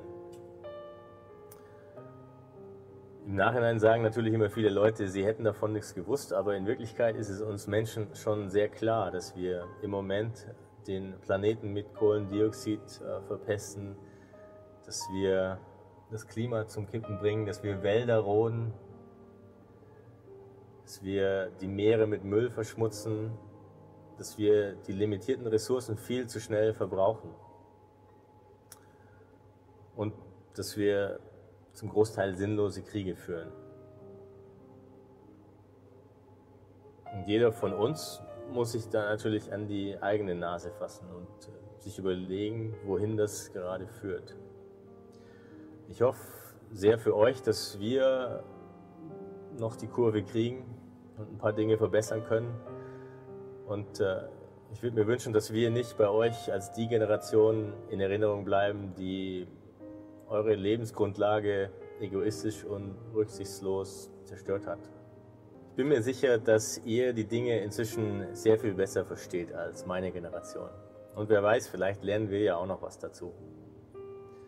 Im Nachhinein sagen natürlich immer viele Leute, sie hätten davon nichts gewusst, aber in Wirklichkeit ist es uns Menschen schon sehr klar, dass wir im Moment den Planeten mit Kohlendioxid äh, verpesten, dass wir das Klima zum Kippen bringen, dass wir Wälder roden, dass wir die Meere mit Müll verschmutzen, dass wir die limitierten Ressourcen viel zu schnell verbrauchen und dass wir zum Großteil sinnlose Kriege führen. Und jeder von uns muss sich da natürlich an die eigene Nase fassen und äh, sich überlegen, wohin das gerade führt. Ich hoffe sehr für euch, dass wir noch die Kurve kriegen und ein paar Dinge verbessern können. Und äh, ich würde mir wünschen, dass wir nicht bei euch als die Generation in Erinnerung bleiben, die eure Lebensgrundlage egoistisch und rücksichtslos zerstört hat. Ich bin mir sicher, dass ihr die Dinge inzwischen sehr viel besser versteht als meine Generation. Und wer weiß, vielleicht lernen wir ja auch noch was dazu.